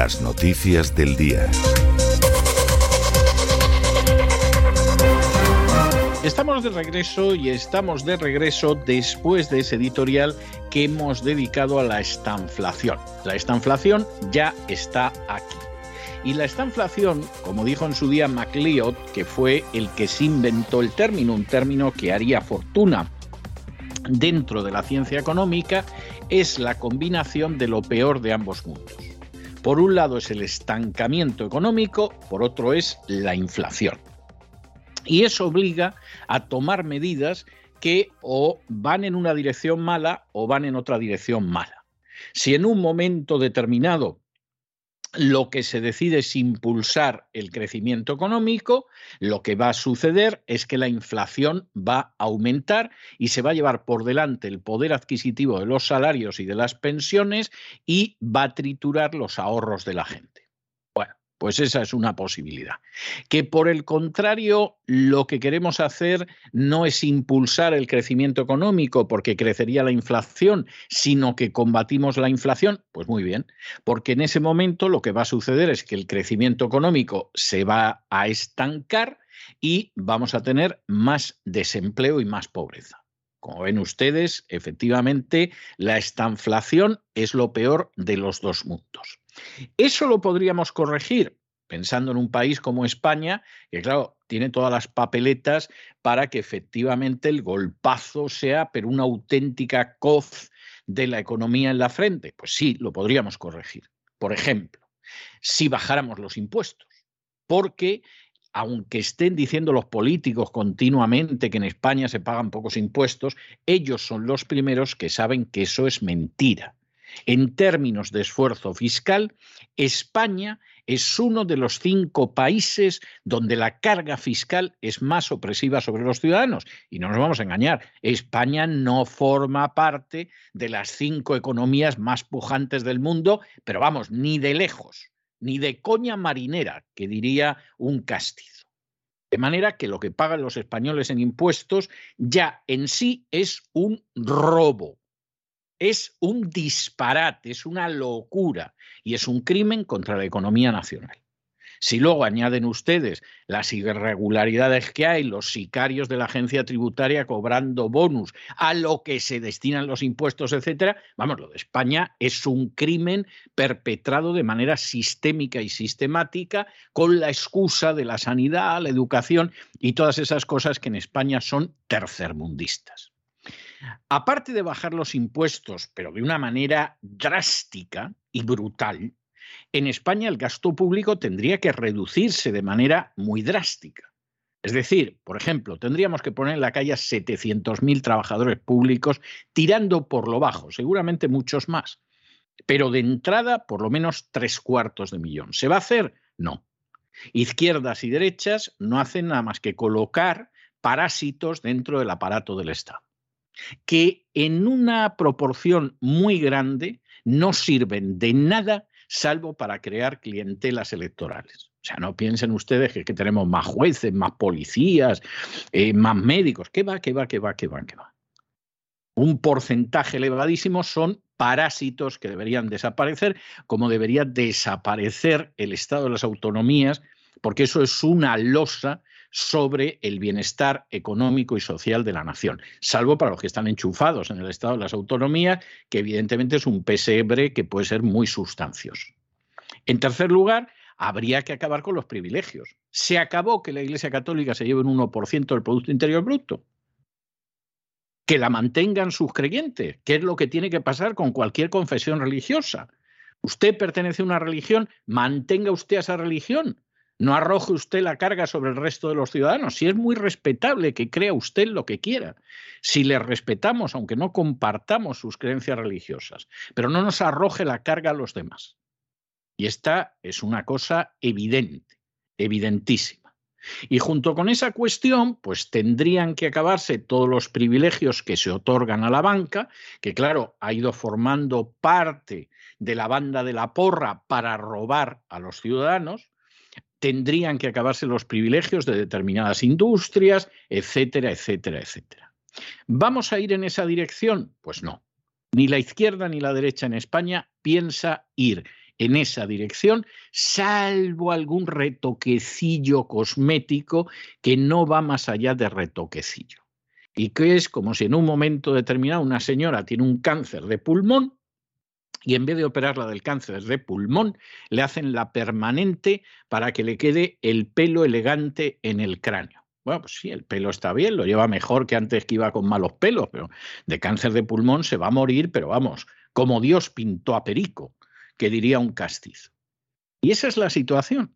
Las noticias del día. Estamos de regreso y estamos de regreso después de ese editorial que hemos dedicado a la estanflación. La estanflación ya está aquí. Y la estanflación, como dijo en su día MacLeod, que fue el que se inventó el término, un término que haría fortuna dentro de la ciencia económica, es la combinación de lo peor de ambos mundos. Por un lado es el estancamiento económico, por otro es la inflación. Y eso obliga a tomar medidas que o van en una dirección mala o van en otra dirección mala. Si en un momento determinado lo que se decide es impulsar el crecimiento económico, lo que va a suceder es que la inflación va a aumentar y se va a llevar por delante el poder adquisitivo de los salarios y de las pensiones y va a triturar los ahorros de la gente. Pues esa es una posibilidad. Que por el contrario, lo que queremos hacer no es impulsar el crecimiento económico porque crecería la inflación, sino que combatimos la inflación, pues muy bien, porque en ese momento lo que va a suceder es que el crecimiento económico se va a estancar y vamos a tener más desempleo y más pobreza. Como ven ustedes, efectivamente, la estanflación es lo peor de los dos mundos. Eso lo podríamos corregir pensando en un país como España, que claro, tiene todas las papeletas para que efectivamente el golpazo sea, pero una auténtica coz de la economía en la frente. Pues sí, lo podríamos corregir. Por ejemplo, si bajáramos los impuestos, porque aunque estén diciendo los políticos continuamente que en España se pagan pocos impuestos, ellos son los primeros que saben que eso es mentira En términos de esfuerzo fiscal, España es uno de los cinco países donde la carga fiscal es más opresiva sobre los ciudadanos. Y no nos vamos a engañar, España no forma parte de las cinco economías más pujantes del mundo, pero vamos, ni de lejos, ni de coña marinera, que diría un castizo. De manera que lo que pagan los españoles en impuestos ya en sí es un robo es un disparate, es una locura y es un crimen contra la economía nacional. Si luego añaden ustedes las irregularidades que hay, los sicarios de la agencia tributaria cobrando bonus a lo que se destinan los impuestos, etcétera, vamos, lo de España es un crimen perpetrado de manera sistémica y sistemática con la excusa de la sanidad, la educación y todas esas cosas que en España son tercermundistas. Aparte de bajar los impuestos, pero de una manera drástica y brutal, en España el gasto público tendría que reducirse de manera muy drástica. Es decir, por ejemplo, tendríamos que poner en la calle a 700.000 trabajadores públicos tirando por lo bajo, seguramente muchos más. Pero de entrada, por lo menos tres cuartos de millón. ¿Se va a hacer? No. Izquierdas y derechas no hacen nada más que colocar parásitos dentro del aparato del Estado que en una proporción muy grande no sirven de nada salvo para crear clientelas electorales. O sea, no piensen ustedes que, tenemos más jueces, más policías, eh, más médicos. ¿Qué va, qué va, qué va, qué va, qué va? Un porcentaje elevadísimo son parásitos que deberían desaparecer, como debería desaparecer el Estado de las autonomías, porque eso es una losa sobre el bienestar económico y social de la nación, salvo para los que están enchufados en el Estado de las autonomías, que evidentemente es un pesebre que puede ser muy sustancioso. En tercer lugar, habría que acabar con los privilegios. Se acabó que la Iglesia Católica se lleve un 1% del Producto Interior Bruto. Que la mantengan sus creyentes, que es lo que tiene que pasar con cualquier confesión religiosa. Usted pertenece a una religión, mantenga usted esa religión. No arroje usted la carga sobre el resto de los ciudadanos. Si es muy respetable que crea usted lo que quiera. Si le respetamos, aunque no compartamos sus creencias religiosas, pero no nos arroje la carga a los demás. Y esta es una cosa evidente, evidentísima. Y junto con esa cuestión, pues tendrían que acabarse todos los privilegios que se otorgan a la banca, que claro, ha ido formando parte de la banda de la porra para robar a los ciudadanos, tendrían que acabarse los privilegios de determinadas industrias, etcétera, etcétera, etcétera. ¿Vamos a ir en esa dirección? Pues no. Ni la izquierda ni la derecha en España piensa ir en esa dirección, salvo algún retoquecillo cosmético que no va más allá de retoquecillo. Y que es como si en un momento determinado una señora tiene un cáncer de pulmón y en vez de operarla del cáncer de pulmón, le hacen la permanente para que le quede el pelo elegante en el cráneo. Bueno, pues sí, el pelo está bien, lo lleva mejor que antes que iba con malos pelos, pero de cáncer de pulmón se va a morir, pero vamos, como Dios pintó a Perico, que diría un castizo. Y esa es la situación.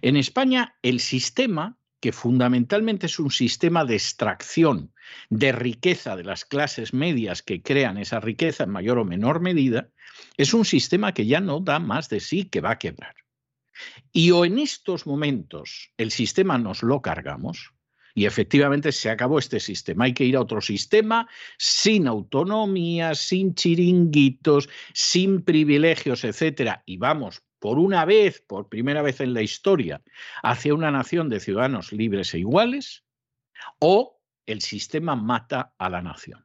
En España el sistema que fundamentalmente es un sistema de extracción de riqueza de las clases medias que crean esa riqueza en mayor o menor medida, es un sistema que ya no da más de sí, que va a quebrar. Y o en estos momentos el sistema nos lo cargamos, y efectivamente se acabó este sistema. Hay que ir a otro sistema sin autonomía, sin chiringuitos, sin privilegios, etcétera. Y vamos por una vez, por primera vez en la historia, hacia una nación de ciudadanos libres e iguales, o el sistema mata a la nación.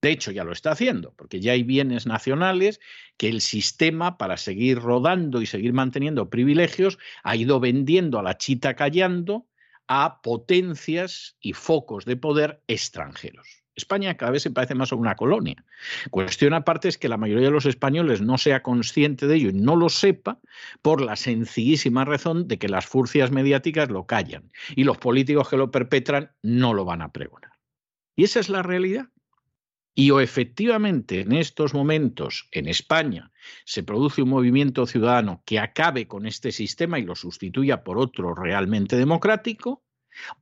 De hecho, ya lo está haciendo, porque ya hay bienes nacionales que el sistema, para seguir rodando y seguir manteniendo privilegios, ha ido vendiendo a la chita callando a potencias y focos de poder extranjeros. España cada vez se parece más a una colonia. Cuestión aparte es que la mayoría de los españoles no sea consciente de ello y no lo sepa por la sencillísima razón de que las furcias mediáticas lo callan y los políticos que lo perpetran no lo van a pregonar. Y esa es la realidad. Y o efectivamente en estos momentos en España se produce un movimiento ciudadano que acabe con este sistema y lo sustituya por otro realmente democrático,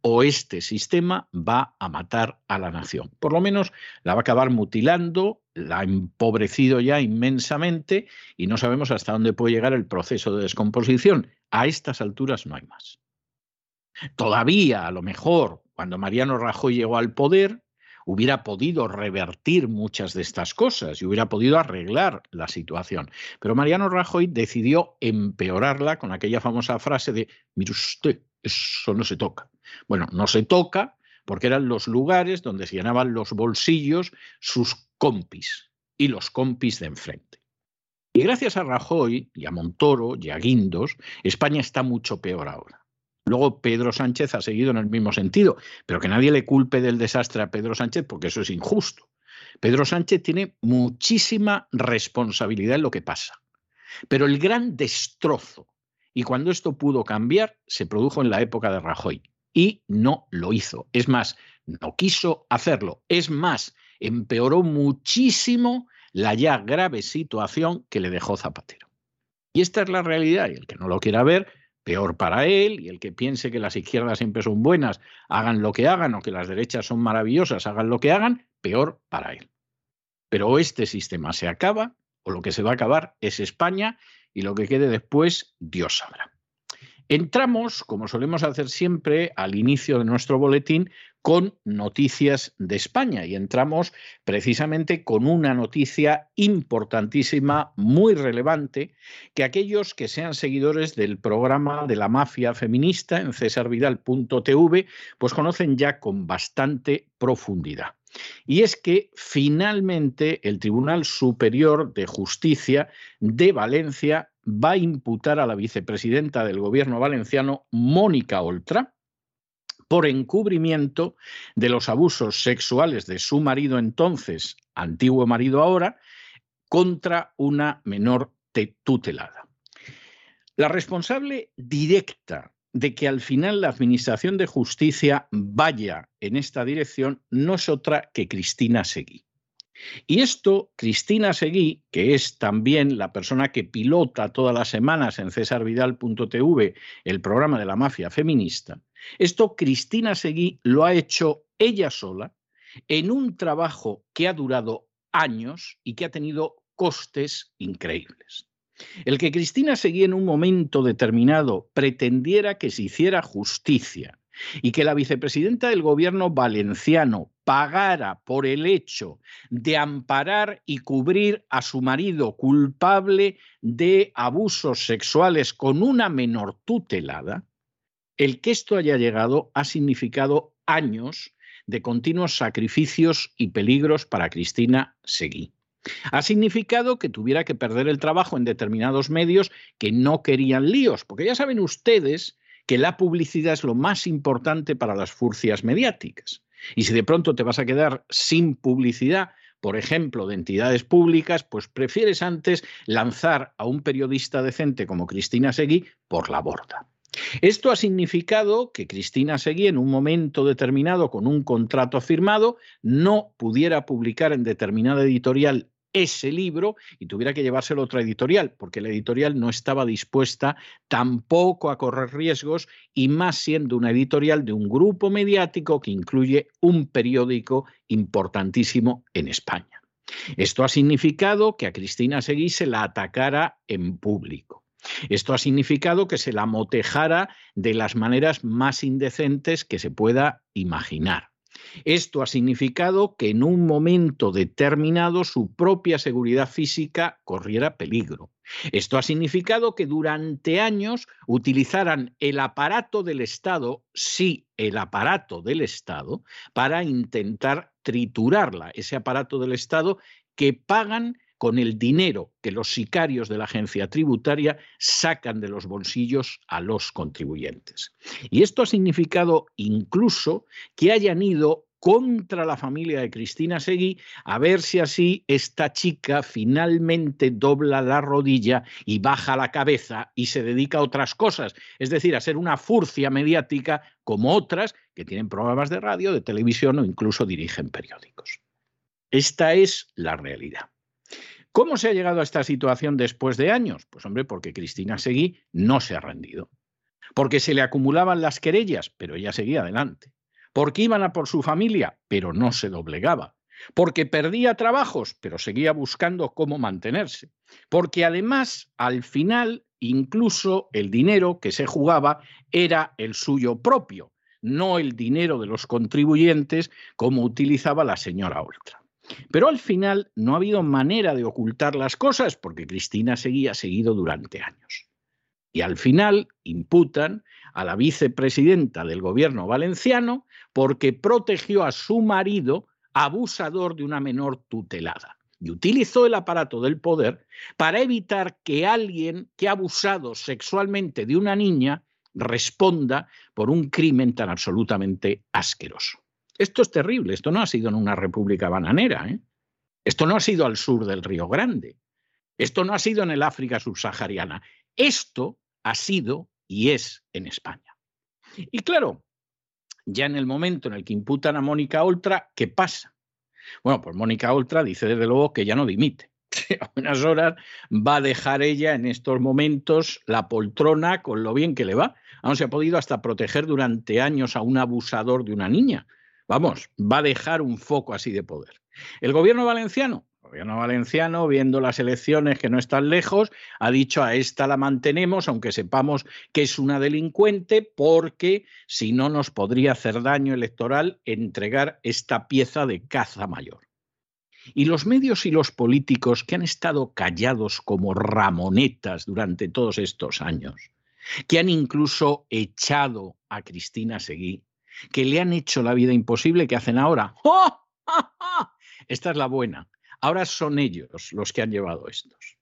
o este sistema va a matar a la nación. Por lo menos la va a acabar mutilando, la ha empobrecido ya inmensamente y no sabemos hasta dónde puede llegar el proceso de descomposición. A estas alturas no hay más. Todavía, a lo mejor, cuando Mariano Rajoy llegó al poder, hubiera podido revertir muchas de estas cosas y hubiera podido arreglar la situación. Pero Mariano Rajoy decidió empeorarla con aquella famosa frase de, mire usted, eso no se toca. Bueno, no se toca porque eran los lugares donde se llenaban los bolsillos sus compis y los compis de enfrente. Y gracias a Rajoy y a Montoro y a Guindos, España está mucho peor ahora. Luego Pedro Sánchez ha seguido en el mismo sentido, pero que nadie le culpe del desastre a Pedro Sánchez porque eso es injusto. Pedro Sánchez tiene muchísima responsabilidad en lo que pasa. Pero el gran destrozo, y cuando esto pudo cambiar, se produjo en la época de Rajoy y no lo hizo. Es más, no quiso hacerlo. Es más, empeoró muchísimo la ya grave situación que le dejó Zapatero. Y esta es la realidad, y el que no lo quiera ver, peor para él, y el que piense que las izquierdas siempre son buenas, hagan lo que hagan, o que las derechas son maravillosas, hagan lo que hagan, peor para él. Pero este sistema se acaba, o lo que se va a acabar es España, y lo que quede después, Dios sabrá. Entramos, como solemos hacer siempre, al inicio de nuestro boletín con noticias de España y entramos precisamente con una noticia importantísima, muy relevante, que aquellos que sean seguidores del programa de la mafia feminista en cesarvidal.tv, pues conocen ya con bastante profundidad. Y es que finalmente el Tribunal Superior de Justicia de Valencia va a imputar a la vicepresidenta del gobierno valenciano, Mónica Oltra, por encubrimiento de los abusos sexuales de su marido entonces, antiguo marido ahora, contra una menor tutelada. La responsable directa de que al final la Administración de Justicia vaya en esta dirección no es otra que Cristina Seguí. Y esto, Cristina Seguí, que es también la persona que pilota todas las semanas en cesarvidal.tv el programa de la mafia feminista, esto Cristina Seguí lo ha hecho ella sola en un trabajo que ha durado años y que ha tenido costes increíbles. El que Cristina Seguí en un momento determinado pretendiera que se hiciera justicia y que la vicepresidenta del gobierno valenciano pagara por el hecho de amparar y cubrir a su marido culpable de abusos sexuales con una menor tutelada, el que esto haya llegado ha significado años de continuos sacrificios y peligros para Cristina Seguí. Ha significado que tuviera que perder el trabajo en determinados medios que no querían líos, porque ya saben ustedes que la publicidad es lo más importante para las furcias mediáticas. Y si de pronto te vas a quedar sin publicidad, por ejemplo, de entidades públicas, pues prefieres antes lanzar a un periodista decente como Cristina Seguí por la borda. Esto ha significado que Cristina Seguí, en un momento determinado, con un contrato firmado, no pudiera publicar en determinada editorial ese libro y tuviera que llevárselo a otra editorial, porque la editorial no estaba dispuesta tampoco a correr riesgos y más siendo una editorial de un grupo mediático que incluye un periódico importantísimo en España. Esto ha significado que a Cristina Seguí se la atacara en público. Esto ha significado que se la motejara de las maneras más indecentes que se pueda imaginar. Esto ha significado que en un momento determinado su propia seguridad física corriera peligro. Esto ha significado que durante años utilizaran el aparato del Estado, sí, el aparato del Estado, para intentar triturarla, ese aparato del Estado que pagan con el dinero que los sicarios de la agencia tributaria sacan de los bolsillos a los contribuyentes. Y esto ha significado incluso que hayan ido contra la familia de Cristina Seguí, a ver si así esta chica finalmente dobla la rodilla y baja la cabeza y se dedica a otras cosas, es decir, a ser una furcia mediática como otras que tienen programas de radio, de televisión o incluso dirigen periódicos. Esta es la realidad. ¿Cómo se ha llegado a esta situación después de años? Pues hombre, porque Cristina Seguí no se ha rendido. porque se le acumulaban las querellas, pero ella seguía adelante, porque iban a por su familia, pero no se doblegaba, porque perdía trabajos, pero seguía buscando cómo mantenerse, porque además al final incluso el dinero que se jugaba era el suyo propio, no el dinero de los contribuyentes como utilizaba la señora Oltra. Pero al final no ha habido manera de ocultar las cosas porque Cristina seguía seguido durante años. Y al final imputan a la vicepresidenta del gobierno valenciano porque protegió a su marido abusador de una menor tutelada y utilizó el aparato del poder para evitar que alguien que ha abusado sexualmente de una niña responda por un crimen tan absolutamente asqueroso. Esto es terrible, esto no ha sido en una república bananera, ¿eh? esto no ha sido al sur del Río Grande, esto no ha sido en el África subsahariana, esto ha sido y es en España. Y claro, ya en el momento en el que imputan a Mónica Oltra, ¿qué pasa? Bueno, pues Mónica Oltra dice desde luego que ya no dimite. a unas horas va a dejar ella en estos momentos la poltrona con lo bien que le va. Aún se ha podido hasta proteger durante años a un abusador de una niña. Vamos, va a dejar un foco así de poder. El gobierno valenciano, el gobierno valenciano, viendo las elecciones que no están lejos, ha dicho a esta la mantenemos, aunque sepamos que es una delincuente, porque si no nos podría hacer daño electoral entregar esta pieza de caza mayor. Y los medios y los políticos que han estado callados como ramonetas durante todos estos años, que han incluso echado a Cristina Seguí, que le han hecho la vida imposible, que hacen ahora. ¡Oh! Esta es la buena. Ahora son ellos los que han llevado estos.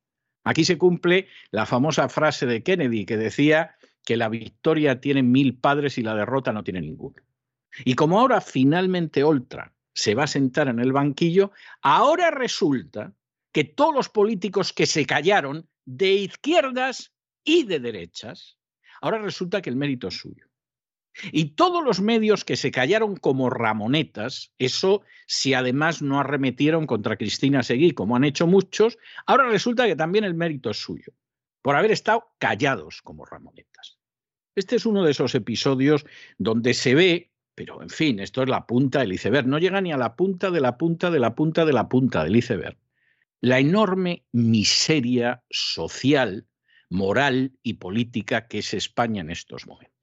Aquí se cumple la famosa frase de Kennedy que decía que la victoria tiene mil padres y la derrota no tiene ninguno. Y como ahora finalmente Oltra se va a sentar en el banquillo, ahora resulta que todos los políticos que se callaron de izquierdas y de derechas, ahora resulta que el mérito es suyo. Y todos los medios que se callaron como ramonetas, eso si además no arremetieron contra Cristina Seguí, como han hecho muchos, ahora resulta que también el mérito es suyo, por haber estado callados como ramonetas. Este es uno de esos episodios donde se ve pero, en fin, esto es la punta del iceberg. No llega ni a la punta de la punta de la punta de la punta del iceberg. La enorme miseria social, moral y política que es España en estos momentos.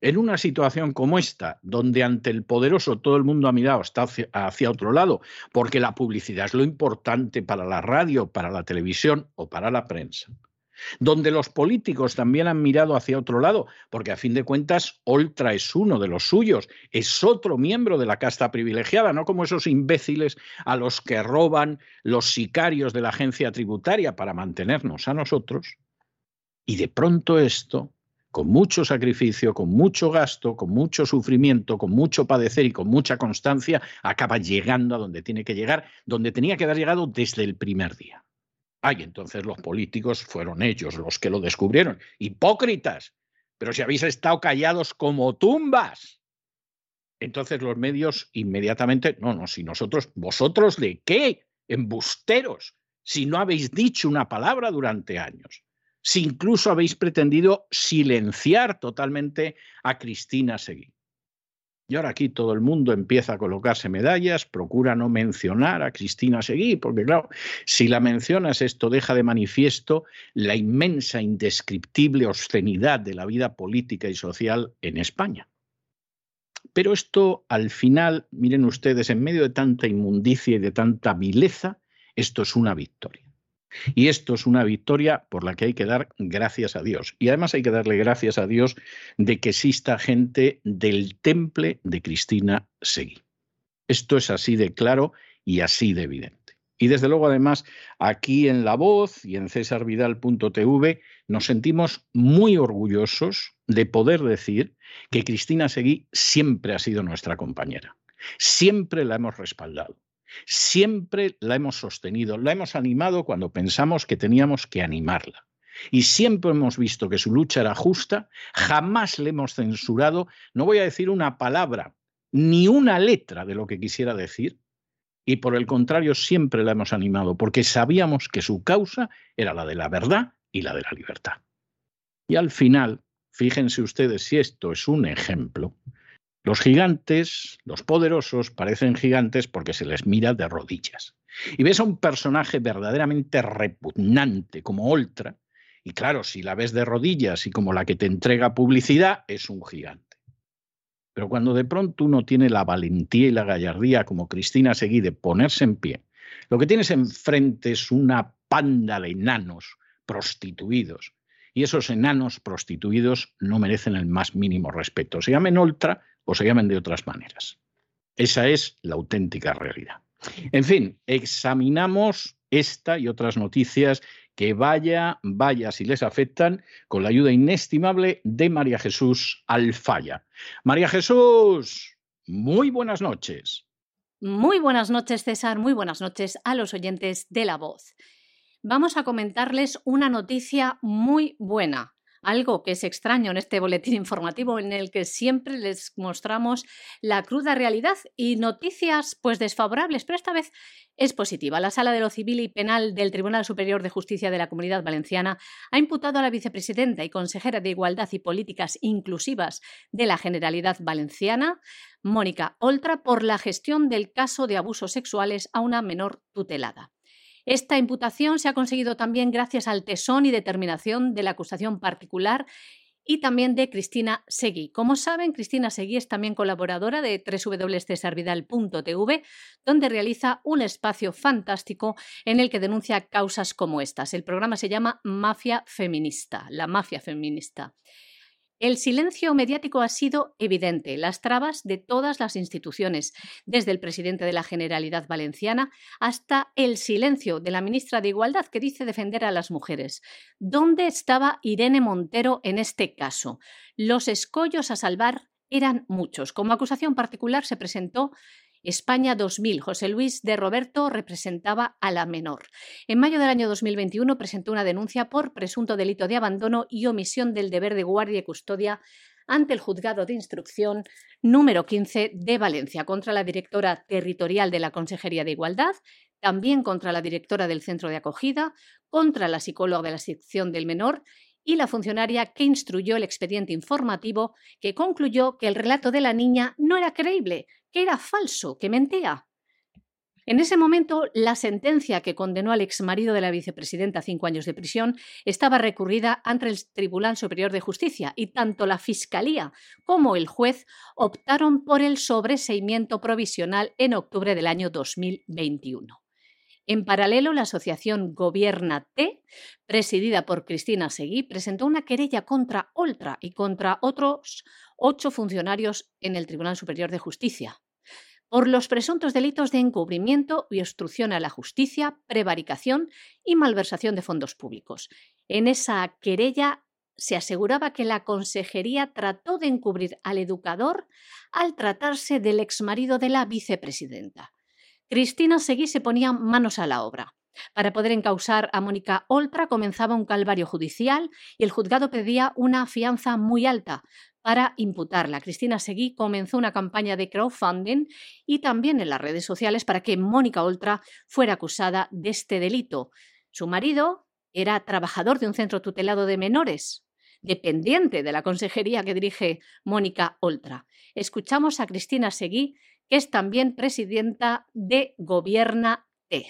En una situación como esta, donde ante el poderoso todo el mundo ha mirado hacia, hacia otro lado, porque la publicidad es lo importante para la radio, para la televisión o para la prensa, donde los políticos también han mirado hacia otro lado, porque a fin de cuentas Oltra es uno de los suyos, es otro miembro de la casta privilegiada, no como esos imbéciles a los que roban los sicarios de la agencia tributaria para mantenernos a nosotros. Y de pronto esto, con mucho sacrificio, con mucho gasto, con mucho sufrimiento, con mucho padecer y con mucha constancia, acaba llegando a donde tiene que llegar, donde tenía que haber llegado desde el primer día. Ay, entonces los políticos fueron ellos los que lo descubrieron. Hipócritas. Pero si habéis estado callados como tumbas. Entonces los medios inmediatamente, no, no, si nosotros, vosotros de qué? Embusteros. Si no habéis dicho una palabra durante años. Si incluso habéis pretendido silenciar totalmente a Cristina Seguí. Y ahora aquí todo el mundo empieza a colocarse medallas, procura no mencionar a Cristina Seguí, porque claro, si la mencionas esto deja de manifiesto la inmensa, indescriptible obscenidad de la vida política y social en España. Pero esto al final, miren ustedes, en medio de tanta inmundicia y de tanta vileza, esto es una victoria. Y esto es una victoria por la que hay que dar gracias a Dios. Y además hay que darle gracias a Dios de que exista gente del temple de Cristina Seguí. Esto es así de claro y así de evidente. Y desde luego, además, aquí en La Voz y en cesarvidal.tv nos sentimos muy orgullosos de poder decir que Cristina Seguí siempre ha sido nuestra compañera. Siempre la hemos respaldado Siempre la hemos sostenido, la hemos animado cuando pensamos que teníamos que animarla. Y siempre hemos visto que su lucha era justa, jamás le hemos censurado, no voy a decir una palabra, ni una letra de lo que quisiera decir, y por el contrario siempre la hemos animado, porque sabíamos que su causa era la de la verdad y la de la libertad. Y al final, fíjense ustedes si esto es un ejemplo, los gigantes, los poderosos, parecen gigantes porque se les mira de rodillas. Y ves a un personaje verdaderamente repugnante como Ultra, y claro, si la ves de rodillas y como la que te entrega publicidad, es un gigante. Pero cuando de pronto uno tiene la valentía y la gallardía como Cristina Seguí de ponerse en pie, lo que tienes enfrente es una panda de enanos prostituidos. Y esos enanos prostituidos no merecen el más mínimo respeto. Se llamen ultra o se llamen de otras maneras. Esa es la auténtica realidad. En fin, examinamos esta y otras noticias que vaya, vaya si les afectan, con la ayuda inestimable de María Jesús Alfaya. María Jesús, muy buenas noches. Muy buenas noches, César. Muy buenas noches a los oyentes de La Voz. Vamos a comentarles una noticia muy buena algo que es extraño en este boletín informativo en el que siempre les mostramos la cruda realidad y noticias pues desfavorables, pero esta vez es positiva. La Sala de lo Civil y Penal del Tribunal Superior de Justicia de la Comunidad Valenciana ha imputado a la vicepresidenta y consejera de Igualdad y Políticas Inclusivas de la Generalidad Valenciana, Mónica Oltra, por la gestión del caso de abusos sexuales a una menor tutelada. Esta imputación se ha conseguido también gracias al tesón y determinación de la acusación particular y también de Cristina Seguí. Como saben, Cristina Seguí es también colaboradora de www.cesarvidal.tv, donde realiza un espacio fantástico en el que denuncia causas como estas. El programa se llama Mafia Feminista, la mafia feminista. El silencio mediático ha sido evidente, las trabas de todas las instituciones, desde el presidente de la Generalidad Valenciana hasta el silencio de la ministra de Igualdad que dice defender a las mujeres. ¿Dónde estaba Irene Montero en este caso? Los escollos a salvar eran muchos. Como acusación particular se presentó España 2000. José Luis de Roberto representaba a la menor. En mayo del año 2021 presentó una denuncia por presunto delito de abandono y omisión del deber de guardia y custodia ante el juzgado de instrucción número 15 de Valencia contra la directora territorial de la Consejería de Igualdad, también contra la directora del centro de acogida, contra la psicóloga de la sección del menor y la funcionaria que instruyó el expediente informativo que concluyó que el relato de la niña no era creíble, era falso, que mentía. En ese momento, la sentencia que condenó al exmarido de la vicepresidenta a cinco años de prisión estaba recurrida ante el Tribunal Superior de Justicia y tanto la Fiscalía como el juez optaron por el sobreseimiento provisional en octubre del año 2021. En paralelo, la asociación Gobierna T, presidida por Cristina Seguí, presentó una querella contra Oltra y contra otros ocho funcionarios en el Tribunal Superior de Justicia por los presuntos delitos de encubrimiento y obstrucción a la justicia, prevaricación y malversación de fondos públicos. En esa querella se aseguraba que la consejería trató de encubrir al educador al tratarse del exmarido de la vicepresidenta. Cristina Seguí se ponía manos a la obra. Para poder encausar a Mónica Oltra comenzaba un calvario judicial y el juzgado pedía una fianza muy alta para imputarla. Cristina Seguí comenzó una campaña de crowdfunding y también en las redes sociales para que Mónica Oltra fuera acusada de este delito. Su marido era trabajador de un centro tutelado de menores, dependiente de la consejería que dirige Mónica Oltra. Escuchamos a Cristina Seguí que es también presidenta de Gobierna T.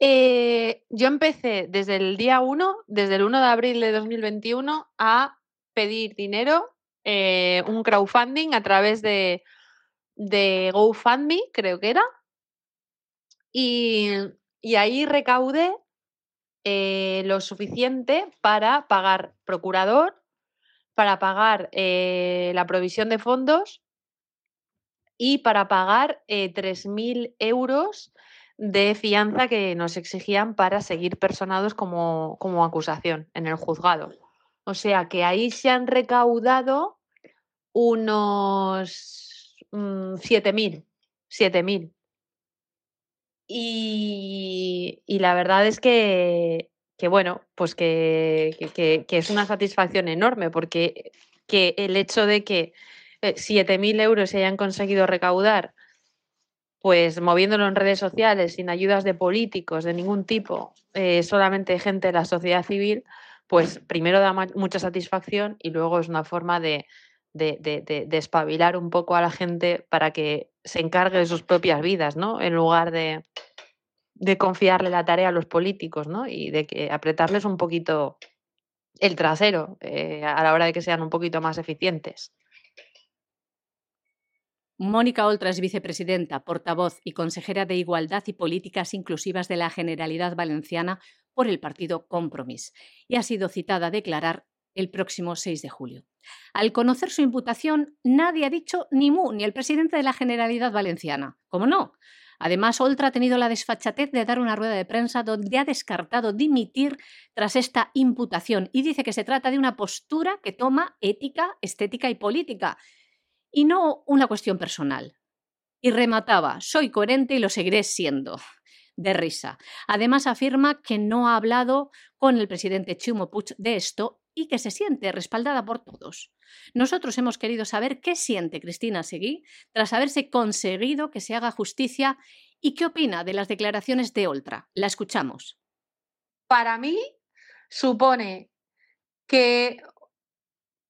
Eh, yo empecé desde el día 1, desde el 1 de abril de 2021, a pedir dinero, eh, un crowdfunding a través de, de GoFundMe, creo que era. Y, ahí recaudé eh, lo suficiente para pagar procurador, para pagar la provisión de fondos y para pagar eh, 3.000 euros de fianza que nos exigían para seguir personados como, como acusación en el juzgado. O sea que ahí se han recaudado unos 7.000, mm, 7.000. Y, y, la verdad es que, que bueno, pues que, que, es una satisfacción enorme porque que el hecho de que 7.000 euros se hayan conseguido recaudar, pues moviéndolo en redes sociales, sin ayudas de políticos de ningún tipo, eh, solamente gente de la sociedad civil, pues primero da mucha satisfacción y luego es una forma de, de, de, espabilar un poco a la gente para que se encargue de sus propias vidas, ¿no? En lugar de, de confiarle la tarea a los políticos, ¿no? Y de que apretarles un poquito el trasero eh, a la hora de que sean un poquito más eficientes. Mónica Oltra es vicepresidenta, portavoz y consejera de Igualdad y Políticas Inclusivas de la Generalidad Valenciana por el partido Compromís y ha sido citada a declarar el próximo 6 de julio. Al conocer su imputación, nadie ha dicho ni mu, ni el presidente de la Generalidad Valenciana. ¿Cómo no? Además, Oltra ha tenido la desfachatez de dar una rueda de prensa donde ha descartado dimitir tras esta imputación y dice que se trata de una postura que toma ética, estética y política y no una cuestión personal. Y remataba, soy coherente y lo seguiré siendo. De risa. Además afirma que no ha hablado con el presidente Chumo Puig de esto y que se siente respaldada por todos. Nosotros hemos querido saber qué siente Cristina Seguí tras haberse conseguido que se haga justicia y qué opina de las declaraciones de Oltra. La escuchamos. Para mí supone que,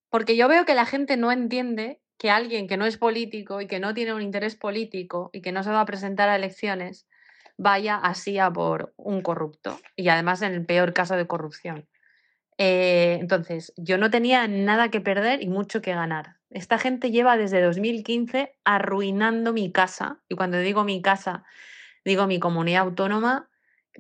porque yo veo que la gente no entiende que alguien que no es político y que no tiene un interés político y que no se va a presentar a elecciones vaya así a por un corrupto y además en el peor caso de corrupción. Eh, entonces, yo no tenía nada que perder y mucho que ganar. Esta gente lleva desde 2015 arruinando mi casa y cuando digo mi casa, digo mi comunidad autónoma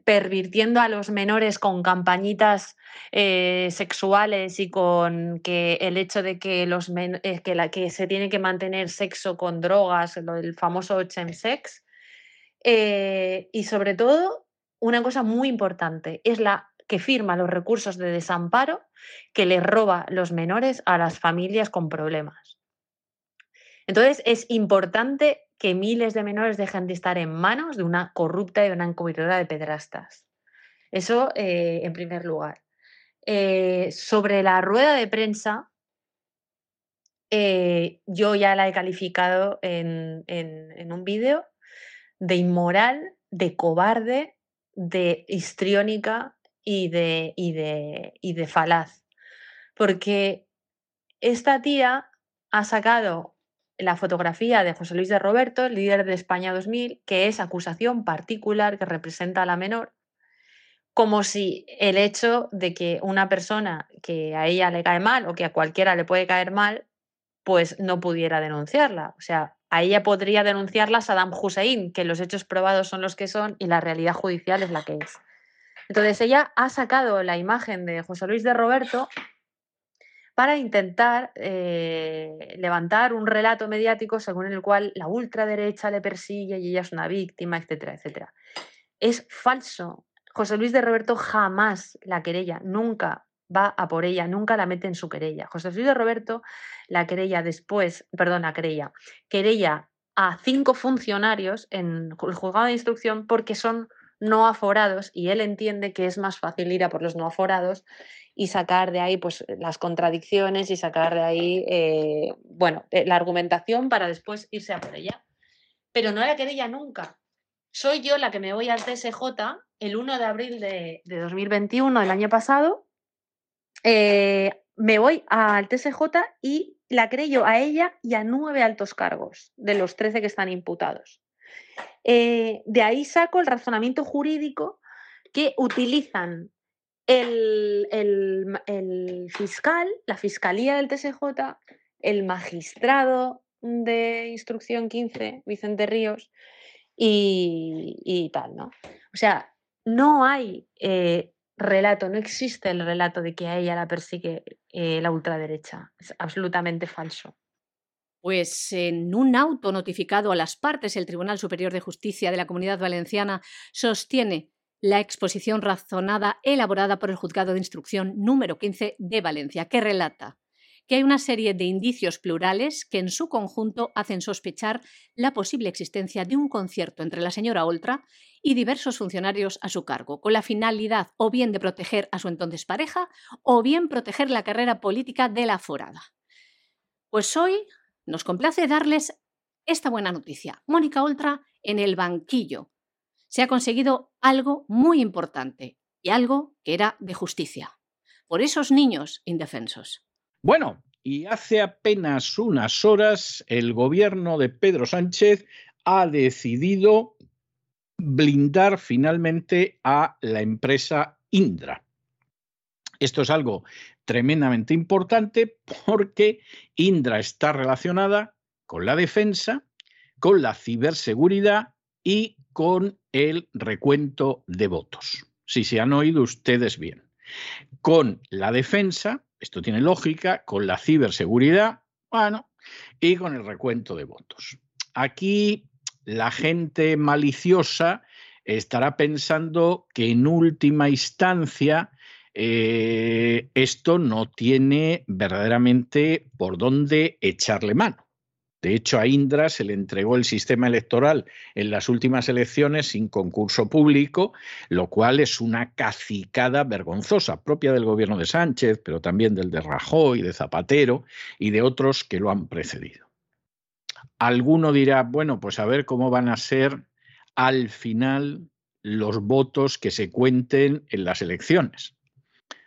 pervirtiendo a los menores con campañitas eh, sexuales y con que el hecho de que, los eh, que, la, que se tiene que mantener sexo con drogas, el famoso chemsex. Eh, y sobre todo, una cosa muy importante es la que firma los recursos de desamparo que le roba los menores a las familias con problemas. Entonces, es importante que miles de menores dejen de estar en manos de una corrupta y una encubridora de pedrastas. Eso eh, en primer lugar. Eh, sobre la rueda de prensa, yo ya la he calificado en, un vídeo de inmoral, de cobarde, de histriónica y de, y de, y de falaz. Porque esta tía ha sacado la fotografía de José Luis de Roberto, líder de España 2000, que es acusación particular que representa a la menor, como si el hecho de que una persona que a ella le cae mal o que a cualquiera le puede caer mal, pues no pudiera denunciarla. O sea, a ella podría denunciarla Saddam Hussein, que los hechos probados son los que son y la realidad judicial es la que es. Entonces ella ha sacado la imagen de José Luis de Roberto para intentar eh, levantar un relato mediático según el cual la ultraderecha le persigue y ella es una víctima, etcétera, etcétera. Es falso. José Luis de Roberto jamás la querella, nunca va a por ella, nunca la mete en su querella. José Luis de Roberto la querella después, perdón, la querella, querella a cinco funcionarios en el juzgado de instrucción porque son no aforados y él entiende que es más fácil ir a por los no aforados y sacar de ahí pues, las contradicciones y sacar de ahí, eh, bueno, eh, la argumentación para después irse a por ella. Pero no la querella nunca. Soy yo la que me voy al TSJ el 1 de abril de, 2021, el año pasado. Eh, me voy al TSJ y la creo a ella y a nueve altos cargos de los 13 que están imputados. de ahí saco el razonamiento jurídico que utilizan el, fiscal, la fiscalía del TSJ, el magistrado de instrucción 15, Vicente Ríos, y, tal, ¿no? O sea, no hay eh, relato, no existe el relato de que a ella la persigue eh, la ultraderecha. Es absolutamente falso. Pues en un auto notificado a las partes, el Tribunal Superior de Justicia de la Comunidad Valenciana sostiene la exposición razonada elaborada por el Juzgado de Instrucción número 15 de Valencia, que relata que hay una serie de indicios plurales que en su conjunto hacen sospechar la posible existencia de un concierto entre la señora Oltra y diversos funcionarios a su cargo, con la finalidad o bien de proteger a su entonces pareja o bien proteger la carrera política de la forada. Pues hoy nos complace darles esta buena noticia. Mónica Oltra en el banquillo se ha conseguido algo muy importante y algo que era de justicia. por esos niños indefensos. Bueno, y hace apenas unas horas el gobierno de Pedro Sánchez ha decidido blindar finalmente a la empresa Indra. Esto es algo tremendamente importante porque Indra está relacionada con la defensa, con la ciberseguridad y con el recuento de votos. Si se han oído ustedes bien. Con la defensa, esto tiene lógica, con la ciberseguridad, bueno, y con el recuento de votos. Aquí la gente maliciosa estará pensando que en última instancia eh, esto no tiene verdaderamente por dónde echarle mano. De hecho, a Indra se le entregó el sistema electoral en las últimas elecciones sin concurso público, lo cual es una cacicada vergonzosa, propia del gobierno de Sánchez, pero también del de Rajoy, de Zapatero y de otros que lo han precedido. Alguno dirá, bueno, pues a ver cómo van a ser al final los votos que se cuenten en las elecciones.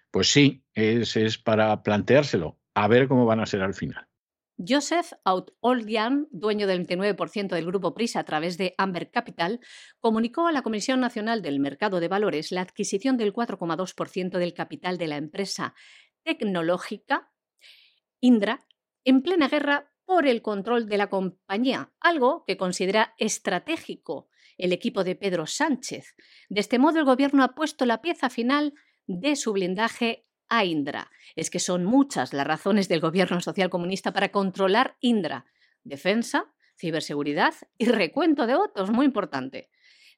Pues sí, es, es para planteárselo, a ver cómo van a ser al final. Joseph Out-Oldian, dueño del 29% del grupo Prisa a través de Amber Capital, comunicó a la Comisión Nacional del Mercado de Valores la adquisición del 4,2% del capital de la empresa tecnológica Indra en plena guerra por el control de la compañía, algo que considera estratégico el equipo de Pedro Sánchez. De este modo, el Gobierno ha puesto la pieza final de su blindaje a Indra. Es que son muchas las razones del gobierno social comunista para controlar Indra. Defensa, ciberseguridad y recuento de votos, muy importante.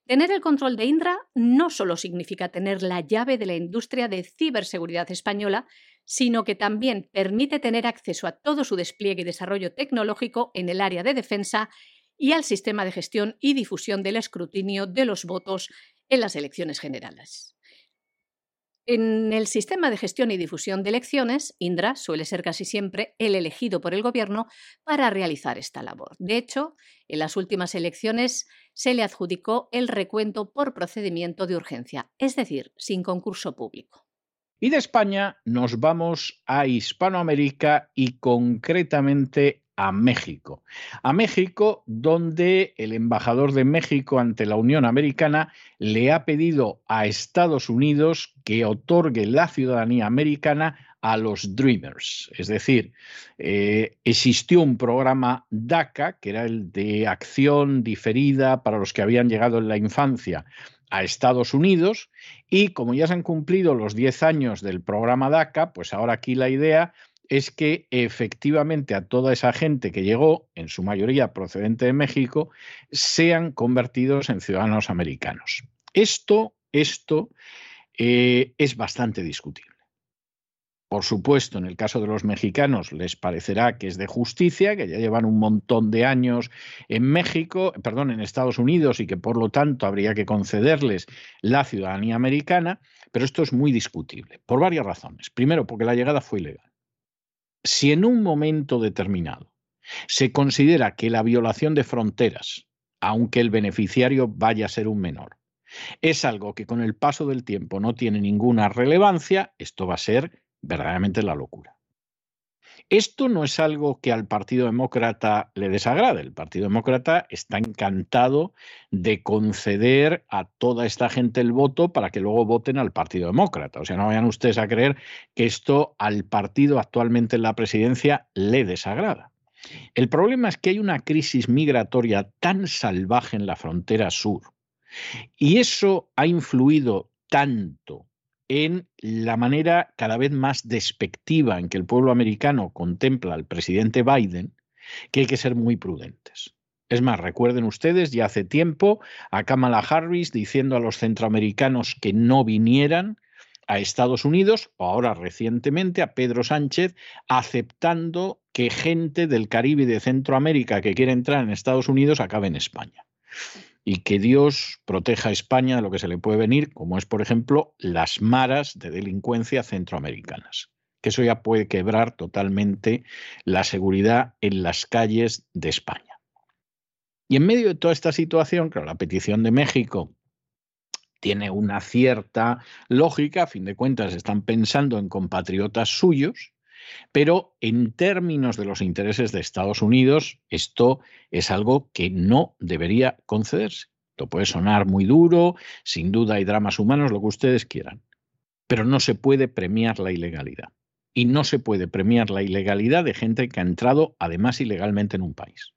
Tener el control de Indra no solo significa tener la llave de la industria de ciberseguridad española, sino que también permite tener acceso a todo su despliegue y desarrollo tecnológico en el área de defensa y al sistema de gestión y difusión del escrutinio de los votos en las elecciones generales. En el sistema de gestión y difusión de elecciones, Indra suele ser casi siempre el elegido por el Gobierno para realizar esta labor. De hecho, en las últimas elecciones se le adjudicó el recuento por procedimiento de urgencia, es decir, sin concurso público. Y de España nos vamos a Hispanoamérica y concretamente a México. A México, donde el embajador de México ante la Unión Americana le ha pedido a Estados Unidos que otorgue la ciudadanía americana a los Dreamers. Es decir, eh, existió un programa DACA, que era el de acción diferida para los que habían llegado en la infancia a Estados Unidos, y como ya se han cumplido los 10 años del programa DACA, pues ahora aquí la idea es que efectivamente a toda esa gente que llegó, en su mayoría procedente de México, sean convertidos en ciudadanos americanos. Esto, esto eh, es bastante discutible. Por supuesto, en el caso de los mexicanos les parecerá que es de justicia, que ya llevan un montón de años en México, perdón, en Estados Unidos y que por lo tanto habría que concederles la ciudadanía americana, pero esto es muy discutible por varias razones. Primero, porque la llegada fue ilegal si en un momento determinado se considera que la violación de fronteras, aunque el beneficiario vaya a ser un menor, es algo que con el paso del tiempo no tiene ninguna relevancia, esto va a ser verdaderamente la locura. Esto no es algo que al Partido Demócrata le desagrade. El Partido Demócrata está encantado de conceder a toda esta gente el voto para que luego voten al Partido Demócrata. O sea, no vayan ustedes a creer que esto al partido actualmente en la presidencia le desagrada. El problema es que hay una crisis migratoria tan salvaje en la frontera sur y eso ha influido tanto en la manera cada vez más despectiva en que el pueblo americano contempla al presidente Biden, que hay que ser muy prudentes. Es más, recuerden ustedes, ya hace tiempo, a Kamala Harris diciendo a los centroamericanos que no vinieran a Estados Unidos, o ahora recientemente a Pedro Sánchez, aceptando que gente del Caribe y de Centroamérica que quiere entrar en Estados Unidos acabe en España y que Dios proteja a España de lo que se le puede venir, como es, por ejemplo, las maras de delincuencia centroamericanas, que eso ya puede quebrar totalmente la seguridad en las calles de España. Y en medio de toda esta situación, claro, la petición de México tiene una cierta lógica, a fin de cuentas están pensando en compatriotas suyos, pero en términos de los intereses de Estados Unidos, esto es algo que no debería concederse. Esto puede sonar muy duro, sin duda hay dramas humanos, lo que ustedes quieran, pero no se puede premiar la ilegalidad. Y no se puede premiar la ilegalidad de gente que ha entrado además ilegalmente en un país.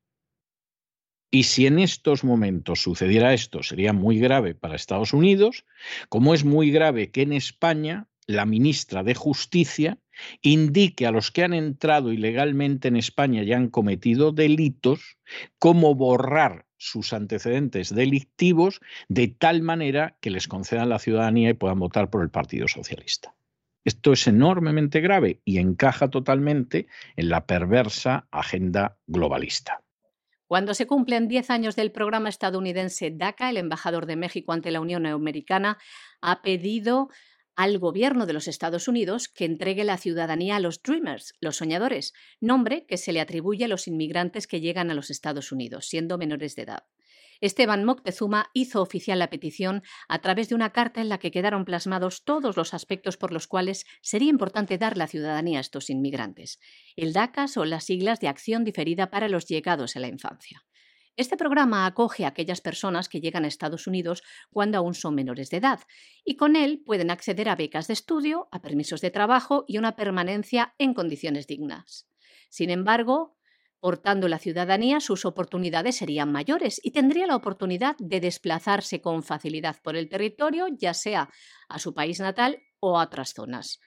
Y si en estos momentos sucediera esto, sería muy grave para Estados Unidos, como es muy grave que en España la ministra de Justicia indique a los que han entrado ilegalmente en España y han cometido delitos cómo borrar sus antecedentes delictivos de tal manera que les concedan la ciudadanía y puedan votar por el Partido Socialista. Esto es enormemente grave y encaja totalmente en la perversa agenda globalista. Cuando se cumplen 10 años del programa estadounidense DACA, el embajador de México ante la Unión Americana ha pedido al gobierno de los Estados Unidos que entregue la ciudadanía a los Dreamers, los soñadores, nombre que se le atribuye a los inmigrantes que llegan a los Estados Unidos, siendo menores de edad. Esteban Moctezuma hizo oficial la petición a través de una carta en la que quedaron plasmados todos los aspectos por los cuales sería importante dar la ciudadanía a estos inmigrantes. El DACA son las siglas de acción diferida para los llegados a la infancia. Este programa acoge a aquellas personas que llegan a Estados Unidos cuando aún son menores de edad y con él pueden acceder a becas de estudio, a permisos de trabajo y una permanencia en condiciones dignas. Sin embargo, Portando la ciudadanía, sus oportunidades serían mayores y tendría la oportunidad de desplazarse con facilidad por el territorio, ya sea a su país natal o a otras zonas.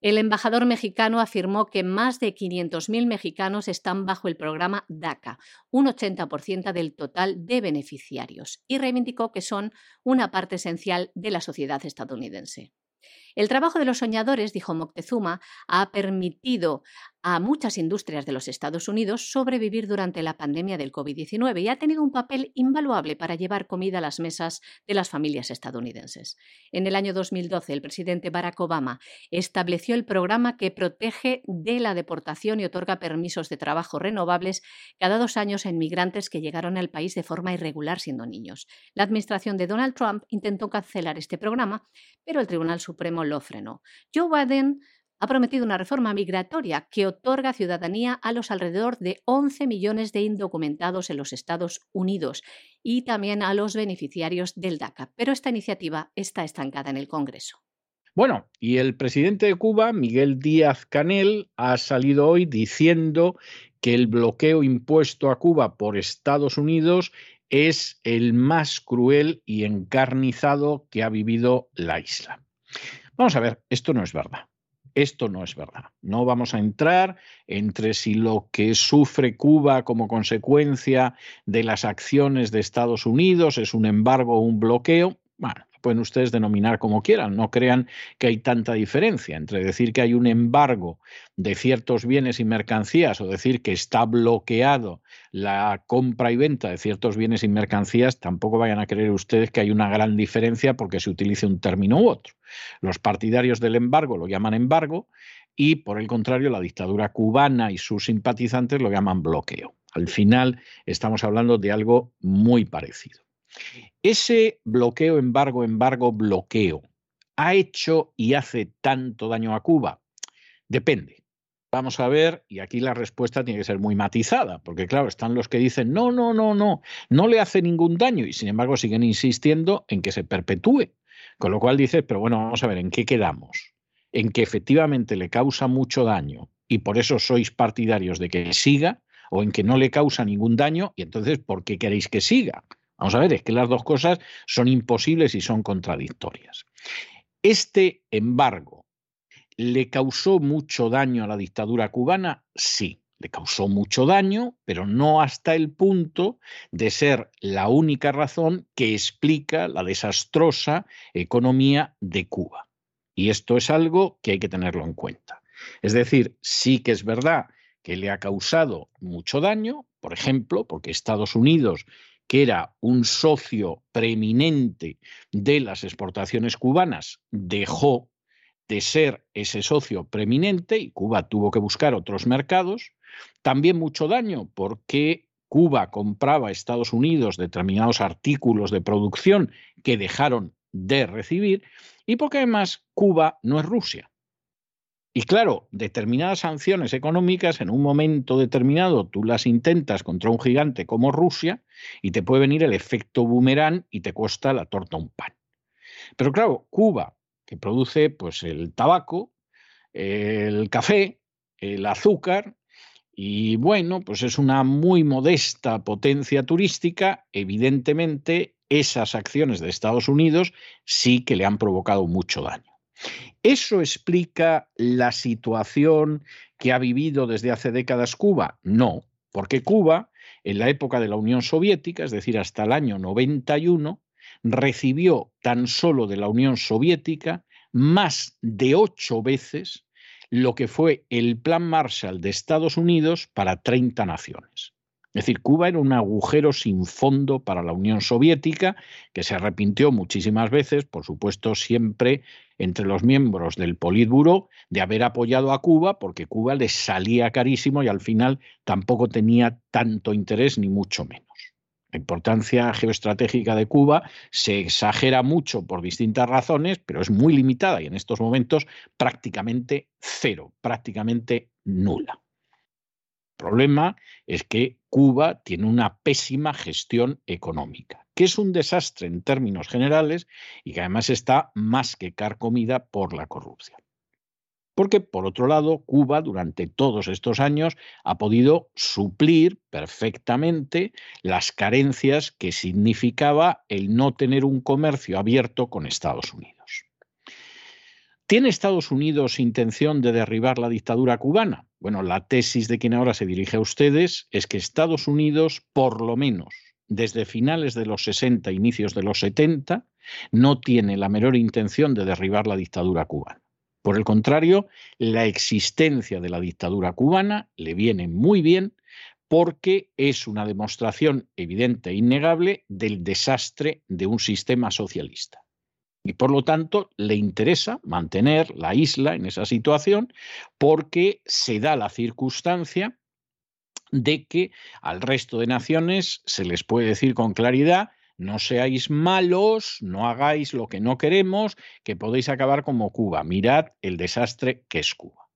El embajador mexicano afirmó que más de 500.000 mexicanos están bajo el programa DACA, un 80% del total de beneficiarios, y reivindicó que son una parte esencial de la sociedad estadounidense. El trabajo de los soñadores, dijo Moctezuma, ha permitido a muchas industrias de los Estados Unidos sobrevivir durante la pandemia del COVID-19 y ha tenido un papel invaluable para llevar comida a las mesas de las familias estadounidenses. En el año 2012, el presidente Barack Obama estableció el programa que protege de la deportación y otorga permisos de trabajo renovables cada dos años a inmigrantes que llegaron al país de forma irregular siendo niños. La administración de Donald Trump intentó cancelar este programa, pero el Tribunal Supremo lo frenó. Joe Biden ha prometido una reforma migratoria que otorga ciudadanía a los alrededor de 11 millones de indocumentados en los Estados Unidos y también a los beneficiarios del DACA. Pero esta iniciativa está estancada en el Congreso. Bueno, y el presidente de Cuba, Miguel Díaz Canel, ha salido hoy diciendo que el bloqueo impuesto a Cuba por Estados Unidos es el más cruel y encarnizado que ha vivido la isla. Vamos a ver, esto no es verdad. Esto no es verdad. No vamos a entrar entre si lo que sufre Cuba como consecuencia de las acciones de Estados Unidos es un embargo o un bloqueo. Bueno, pueden ustedes denominar como quieran. No crean que hay tanta diferencia entre decir que hay un embargo de ciertos bienes y mercancías o decir que está bloqueado la compra y venta de ciertos bienes y mercancías. Tampoco vayan a creer ustedes que hay una gran diferencia porque se utilice un término u otro. Los partidarios del embargo lo llaman embargo y, por el contrario, la dictadura cubana y sus simpatizantes lo llaman bloqueo. Al final estamos hablando de algo muy parecido. Ese bloqueo, embargo, embargo, bloqueo, ¿ha hecho y hace tanto daño a Cuba? Depende. Vamos a ver, y aquí la respuesta tiene que ser muy matizada, porque claro, están los que dicen, no, no, no, no, no le hace ningún daño, y sin embargo siguen insistiendo en que se perpetúe. Con lo cual dices, pero bueno, vamos a ver, ¿en qué quedamos? En que efectivamente le causa mucho daño y por eso sois partidarios de que siga, o en que no le causa ningún daño y entonces, ¿por qué queréis que siga? Vamos a ver, es que las dos cosas son imposibles y son contradictorias. Este embargo le causó mucho daño a la dictadura cubana, sí le causó mucho daño, pero no hasta el punto de ser la única razón que explica la desastrosa economía de Cuba. Y esto es algo que hay que tenerlo en cuenta. Es decir, sí que es verdad que le ha causado mucho daño, por ejemplo, porque Estados Unidos, que era un socio preeminente de las exportaciones cubanas, dejó de ser ese socio preeminente y Cuba tuvo que buscar otros mercados, también mucho daño porque Cuba compraba a Estados Unidos determinados artículos de producción que dejaron de recibir y porque además Cuba no es Rusia. Y claro, determinadas sanciones económicas en un momento determinado tú las intentas contra un gigante como Rusia y te puede venir el efecto boomerang y te cuesta la torta un pan. Pero claro, Cuba, que produce pues el tabaco, el café, el azúcar y bueno, pues es una muy modesta potencia turística, evidentemente esas acciones de Estados Unidos sí que le han provocado mucho daño. ¿Eso explica la situación que ha vivido desde hace décadas Cuba? No, porque Cuba, en la época de la Unión Soviética, es decir, hasta el año 91, recibió tan solo de la Unión Soviética más de ocho veces lo que fue el Plan Marshall de Estados Unidos para 30 naciones. Es decir, Cuba era un agujero sin fondo para la Unión Soviética, que se arrepintió muchísimas veces, por supuesto, siempre entre los miembros del Politburo, de haber apoyado a Cuba, porque Cuba les salía carísimo y al final tampoco tenía tanto interés, ni mucho menos. La importancia geoestratégica de Cuba se exagera mucho por distintas razones, pero es muy limitada y en estos momentos prácticamente cero, prácticamente nula problema es que Cuba tiene una pésima gestión económica, que es un desastre en términos generales y que además está más que carcomida por la corrupción. Porque, por otro lado, Cuba durante todos estos años ha podido suplir perfectamente las carencias que significaba el no tener un comercio abierto con Estados Unidos. ¿Tiene Estados Unidos intención de derribar la dictadura cubana? Bueno, la tesis de quien ahora se dirige a ustedes es que Estados Unidos, por lo menos desde finales de los 60, inicios de los 70, no tiene la menor intención de derribar la dictadura cubana. Por el contrario, la existencia de la dictadura cubana le viene muy bien porque es una demostración evidente e innegable del desastre de un sistema socialista y por lo tanto le interesa mantener la isla en esa situación porque se da la circunstancia de que al resto de naciones se les puede decir con claridad no seáis malos, no hagáis lo que no queremos, que podéis acabar como Cuba. Mirad el desastre que es Cuba.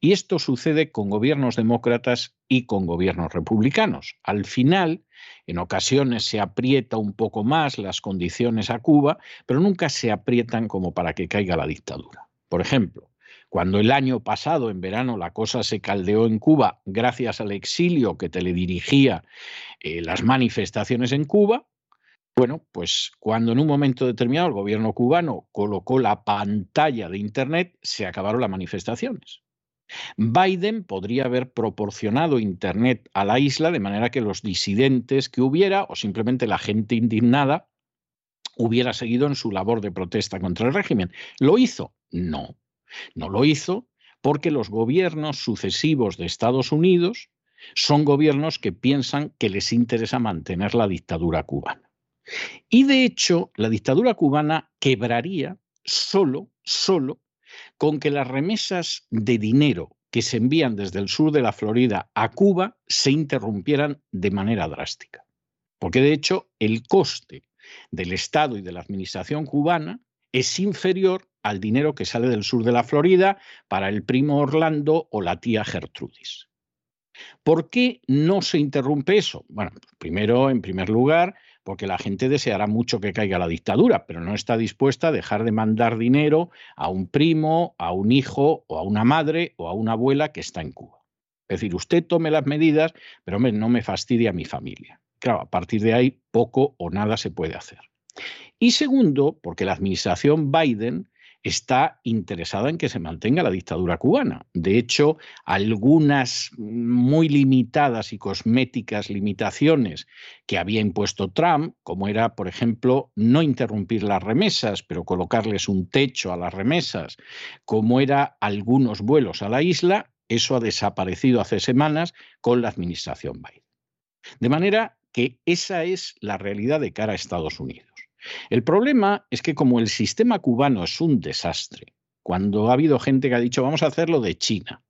Y esto sucede con gobiernos demócratas y con gobiernos republicanos. Al final, en ocasiones se aprieta un poco más las condiciones a Cuba, pero nunca se aprietan como para que caiga la dictadura. Por ejemplo, cuando el año pasado, en verano, la cosa se caldeó en Cuba gracias al exilio que teledirigía eh, las manifestaciones en Cuba, bueno, pues cuando en un momento determinado el gobierno cubano colocó la pantalla de Internet, se acabaron las manifestaciones. Biden podría haber proporcionado Internet a la isla de manera que los disidentes que hubiera o simplemente la gente indignada hubiera seguido en su labor de protesta contra el régimen. ¿Lo hizo? No, no lo hizo porque los gobiernos sucesivos de Estados Unidos son gobiernos que piensan que les interesa mantener la dictadura cubana. Y de hecho, la dictadura cubana quebraría solo, solo con que las remesas de dinero que se envían desde el sur de la Florida a Cuba se interrumpieran de manera drástica. Porque de hecho el coste del Estado y de la Administración cubana es inferior al dinero que sale del sur de la Florida para el primo Orlando o la tía Gertrudis. ¿Por qué no se interrumpe eso? Bueno, primero, en primer lugar, porque la gente deseará mucho que caiga la dictadura, pero no está dispuesta a dejar de mandar dinero a un primo, a un hijo o a una madre o a una abuela que está en Cuba. Es decir, usted tome las medidas, pero no me fastidie a mi familia. Claro, a partir de ahí poco o nada se puede hacer. Y segundo, porque la administración Biden está interesada en que se mantenga la dictadura cubana. De hecho, algunas muy limitadas y cosméticas limitaciones que había impuesto Trump, como era, por ejemplo, no interrumpir las remesas, pero colocarles un techo a las remesas, como era algunos vuelos a la isla, eso ha desaparecido hace semanas con la administración Biden. De manera que esa es la realidad de cara a Estados Unidos. El problema es que como el sistema cubano es un desastre, cuando ha habido gente que ha dicho vamos a hacerlo de China,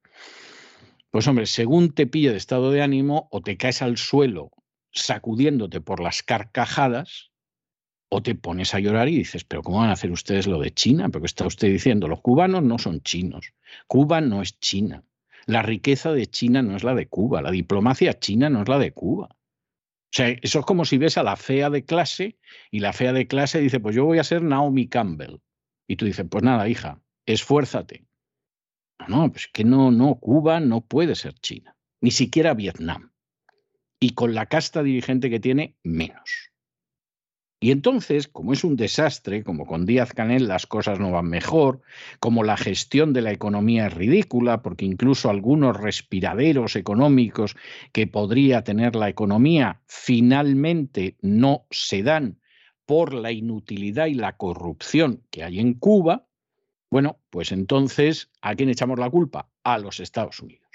pues hombre, según te pille de estado de ánimo o te caes al suelo sacudiéndote por las carcajadas, O te pones a llorar y dices, pero ¿cómo van a hacer ustedes lo de China? Porque está usted diciendo, los cubanos no son chinos. Cuba no es China. La riqueza de China no es la de Cuba. La diplomacia china no es la de Cuba. O sea, eso es como si ves a la fea de clase y la fea de clase dice, pues yo voy a ser Naomi Campbell. Y tú dices, pues nada, hija, esfuérzate. No, pues que no, no, Cuba no puede ser China, ni siquiera Vietnam. Y con la casta dirigente que tiene, menos. Y entonces, como es un desastre, como con Díaz Canel las cosas no van mejor, como la gestión de la economía es ridícula, porque incluso algunos respiraderos económicos que podría tener la economía finalmente no se dan por la inutilidad y la corrupción que hay en Cuba, bueno, pues entonces, ¿a quién echamos la culpa? A los Estados Unidos.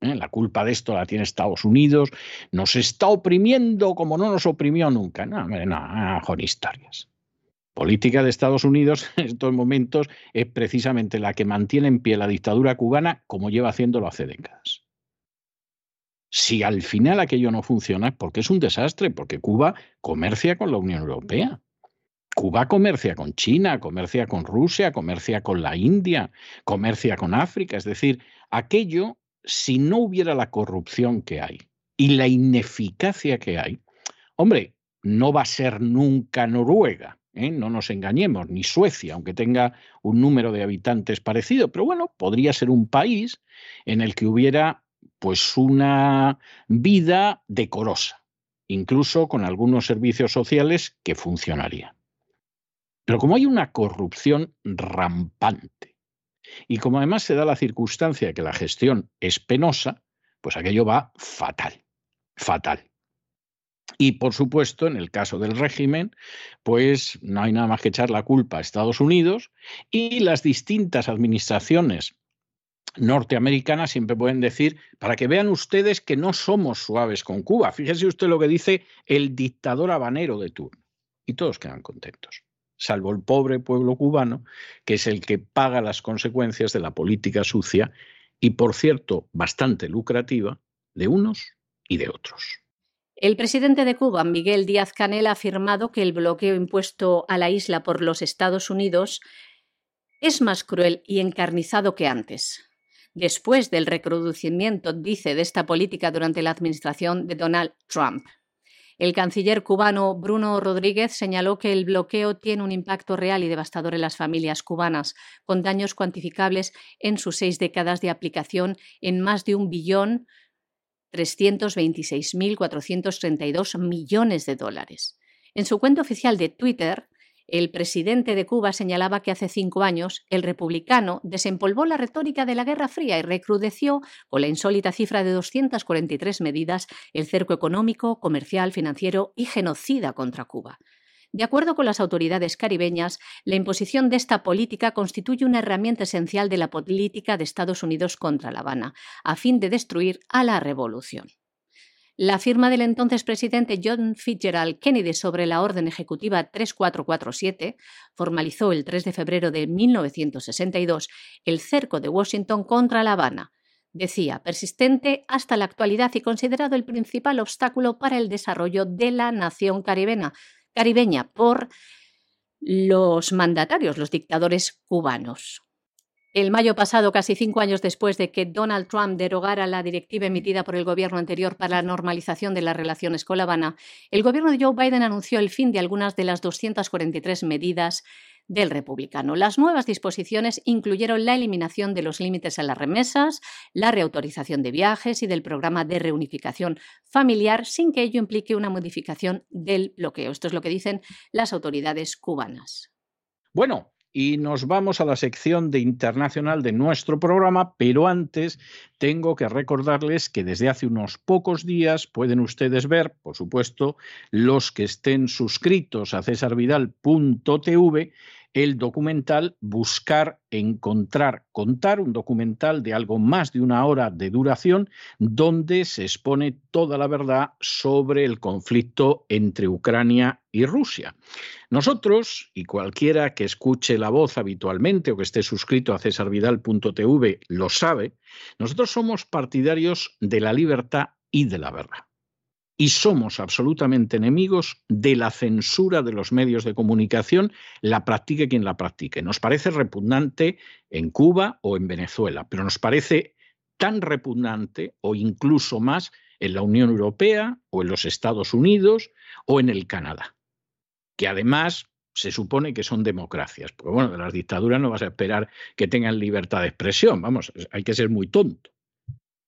¿Eh? La culpa de esto la tiene Estados Unidos, nos está oprimiendo como no nos oprimió nunca. No, no, no historias. Política de Estados Unidos en estos momentos es precisamente la que mantiene en pie la dictadura cubana como lleva haciéndolo hace décadas. Si al final aquello no funciona, porque es un desastre, porque Cuba comercia con la Unión Europea. Cuba comercia con China, comercia con Rusia, comercia con la India, comercia con África. Es decir, aquello si no hubiera la corrupción que hay y la ineficacia que hay, hombre, no va a ser nunca Noruega, ¿eh? no nos engañemos, ni Suecia, aunque tenga un número de habitantes parecido, pero bueno, podría ser un país en el que hubiera pues una vida decorosa, incluso con algunos servicios sociales que funcionarían. Pero como hay una corrupción rampante, y como además se da la circunstancia de que la gestión es penosa, pues aquello va fatal, fatal. Y por supuesto, en el caso del régimen, pues no hay nada más que echar la culpa a Estados Unidos y las distintas administraciones norteamericanas siempre pueden decir, para que vean ustedes que no somos suaves con Cuba. Fíjese usted lo que dice el dictador habanero de turno. Y todos quedan contentos salvo el pobre pueblo cubano, que es el que paga las consecuencias de la política sucia y, por cierto, bastante lucrativa de unos y de otros. El presidente de Cuba, Miguel Díaz Canel, ha afirmado que el bloqueo impuesto a la isla por los Estados Unidos es más cruel y encarnizado que antes. Después del recrudecimiento, dice, de esta política durante la administración de Donald Trump. El canciller cubano Bruno Rodríguez señaló que el bloqueo tiene un impacto real y devastador en las familias cubanas, con daños cuantificables en sus seis décadas de aplicación en más de un billón 326.432 millones de dólares. En su cuenta oficial de Twitter, el presidente de Cuba señalaba que hace cinco años el republicano desempolvó la retórica de la Guerra Fría y recrudeció con la insólita cifra de 243 medidas el cerco económico, comercial, financiero y genocida contra Cuba. De acuerdo con las autoridades caribeñas, la imposición de esta política constituye una herramienta esencial de la política de Estados Unidos contra La Habana, a fin de destruir a la revolución. La firma del entonces presidente John Fitzgerald Kennedy sobre la Orden Ejecutiva 3447 formalizó el 3 de febrero de 1962 el cerco de Washington contra La Habana. Decía, persistente hasta la actualidad y considerado el principal obstáculo para el desarrollo de la nación caribeña, caribeña por los mandatarios, los dictadores cubanos. El mayo pasado, casi cinco años después de que Donald Trump derogara la directiva emitida por el gobierno anterior para la normalización de las relaciones con La Habana, el gobierno de Joe Biden anunció el fin de algunas de las 243 medidas del republicano. Las nuevas disposiciones incluyeron la eliminación de los límites a las remesas, la reautorización de viajes y del programa de reunificación familiar sin que ello implique una modificación del bloqueo. Esto es lo que dicen las autoridades cubanas. Bueno, y nos vamos a la sección de internacional de nuestro programa, pero antes tengo que recordarles que desde hace unos pocos días pueden ustedes ver, por supuesto, los que estén suscritos a cesarvidal.tv, el documental Buscar, Encontrar, Contar, un documental de algo más de una hora de duración, donde se expone toda la verdad sobre el conflicto entre Ucrania y Rusia. Nosotros, y cualquiera que escuche la voz habitualmente o que esté suscrito a cesarvidal.tv lo sabe, nosotros somos partidarios de la libertad y de la verdad. Y somos absolutamente enemigos de la censura de los medios de comunicación, la practique quien la practique. Nos parece repugnante en Cuba o en Venezuela, pero nos parece tan repugnante o incluso más en la Unión Europea o en los Estados Unidos o en el Canadá, que además se supone que son democracias. Porque bueno, de las dictaduras no vas a esperar que tengan libertad de expresión, vamos, hay que ser muy tonto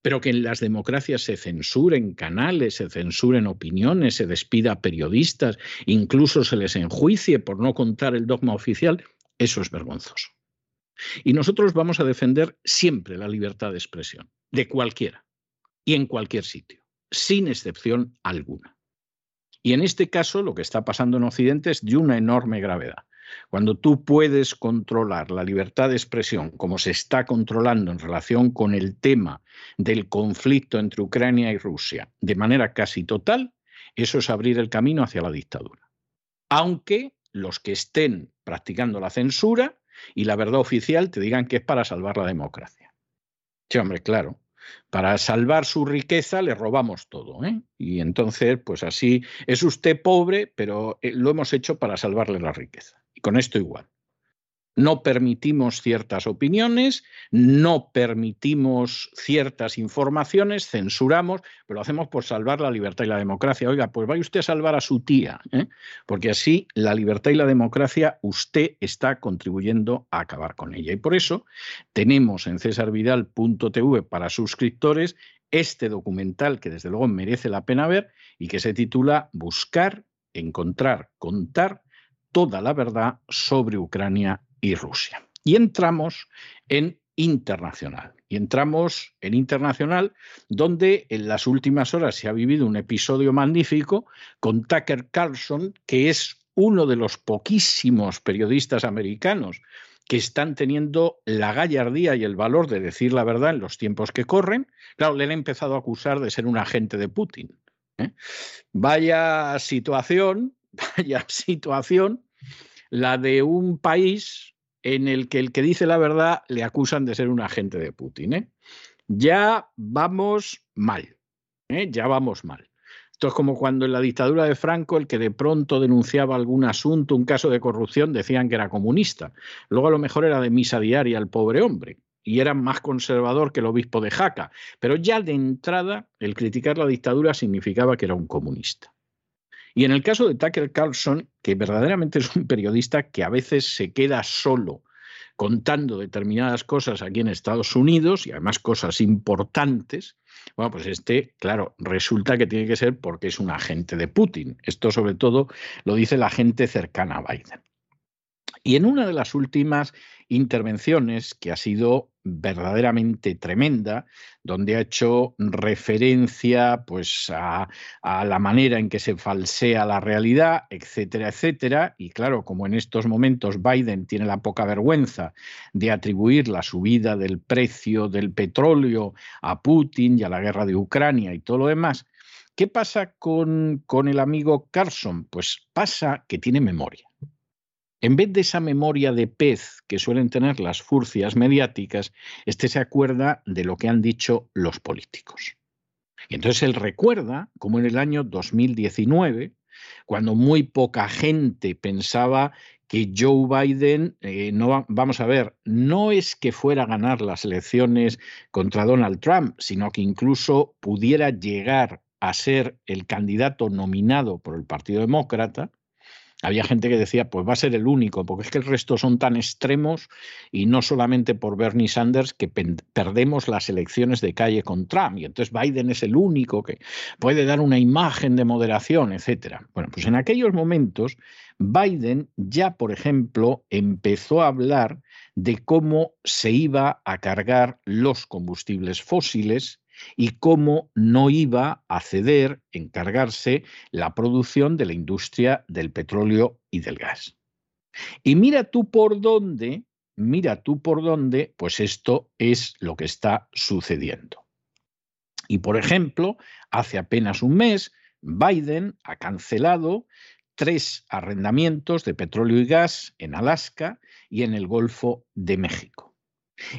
pero que en las democracias se censuren canales, se censuren opiniones, se despida a periodistas, incluso se les enjuicie por no contar el dogma oficial, eso es vergonzoso. Y nosotros vamos a defender siempre la libertad de expresión, de cualquiera y en cualquier sitio, sin excepción alguna. Y en este caso lo que está pasando en Occidente es de una enorme gravedad. Cuando tú puedes controlar la libertad de expresión como se está controlando en relación con el tema del conflicto entre Ucrania y Rusia de manera casi total, eso es abrir el camino hacia la dictadura. Aunque los que estén practicando la censura y la verdad oficial te digan que es para salvar la democracia. Sí, hombre, claro. Para salvar su riqueza le robamos todo. ¿eh? Y entonces, pues así, es usted pobre, pero eh, lo hemos hecho para salvarle la riqueza. Y con esto igual. No permitimos ciertas opiniones, no permitimos ciertas informaciones, censuramos, pero lo hacemos por salvar la libertad y la democracia. Oiga, pues vaya usted a salvar a su tía, ¿eh? porque así la libertad y la democracia usted está contribuyendo a acabar con ella. Y por eso tenemos en cesarvidal.tv para suscriptores este documental que desde luego merece la pena ver y que se titula Buscar, Encontrar, Contar toda la verdad sobre Ucrania y Rusia. Y entramos en internacional. Y entramos en internacional, donde en las últimas horas se ha vivido un episodio magnífico con Tucker Carlson, que es uno de los poquísimos periodistas americanos que están teniendo la gallardía y el valor de decir la verdad en los tiempos que corren. Claro, le han empezado a acusar de ser un agente de Putin. ¿eh? Vaya situación, vaya situación, la de un país en el que el que dice la verdad le acusan de ser un agente de Putin. ¿eh? Ya vamos mal, ¿eh? ya vamos mal. Esto es como cuando en la dictadura de Franco el que de pronto denunciaba algún asunto, un caso de corrupción, decían que era comunista. Luego a lo mejor era de misa diaria el pobre hombre y era más conservador que el obispo de Jaca. Pero ya de entrada el criticar la dictadura significaba que era un comunista. Y en el caso de Tucker Carlson, que verdaderamente es un periodista que a veces se queda solo contando determinadas cosas aquí en Estados Unidos y además cosas importantes, bueno, pues este, claro, resulta que tiene que ser porque es un agente de Putin. Esto sobre todo lo dice la gente cercana a Biden. Y en una de las últimas intervenciones que ha sido verdaderamente tremenda, donde ha hecho referencia pues, a, la manera en que se falsea la realidad, etcétera, etcétera. Y claro, como en estos momentos Biden tiene la poca vergüenza de atribuir la subida del precio del petróleo a Putin y a la guerra de Ucrania y todo lo demás, ¿qué pasa con, con el amigo Carson? Pues pasa que tiene memoria. En vez de esa memoria de pez que suelen tener las furcias mediáticas, este se acuerda de lo que han dicho los políticos. Y entonces él recuerda como en el año 2019, cuando muy poca gente pensaba que Joe Biden, eh, no vamos a ver, no es que fuera a ganar las elecciones contra Donald Trump, sino que incluso pudiera llegar a ser el candidato nominado por el Partido Demócrata, había gente que decía, pues va a ser el único, porque es que el resto son tan extremos y no solamente por Bernie Sanders que perdemos las elecciones de calle con Trump y entonces Biden es el único que puede dar una imagen de moderación, etcétera. Bueno, pues en aquellos momentos Biden ya, por ejemplo, empezó a hablar de cómo se iba a cargar los combustibles fósiles y cómo no iba a ceder, encargarse la producción de la industria del petróleo y del gas. Y mira tú por dónde, mira tú por dónde, pues esto es lo que está sucediendo. Y por ejemplo, hace apenas un mes, Biden ha cancelado tres arrendamientos de petróleo y gas en Alaska y en el Golfo de México.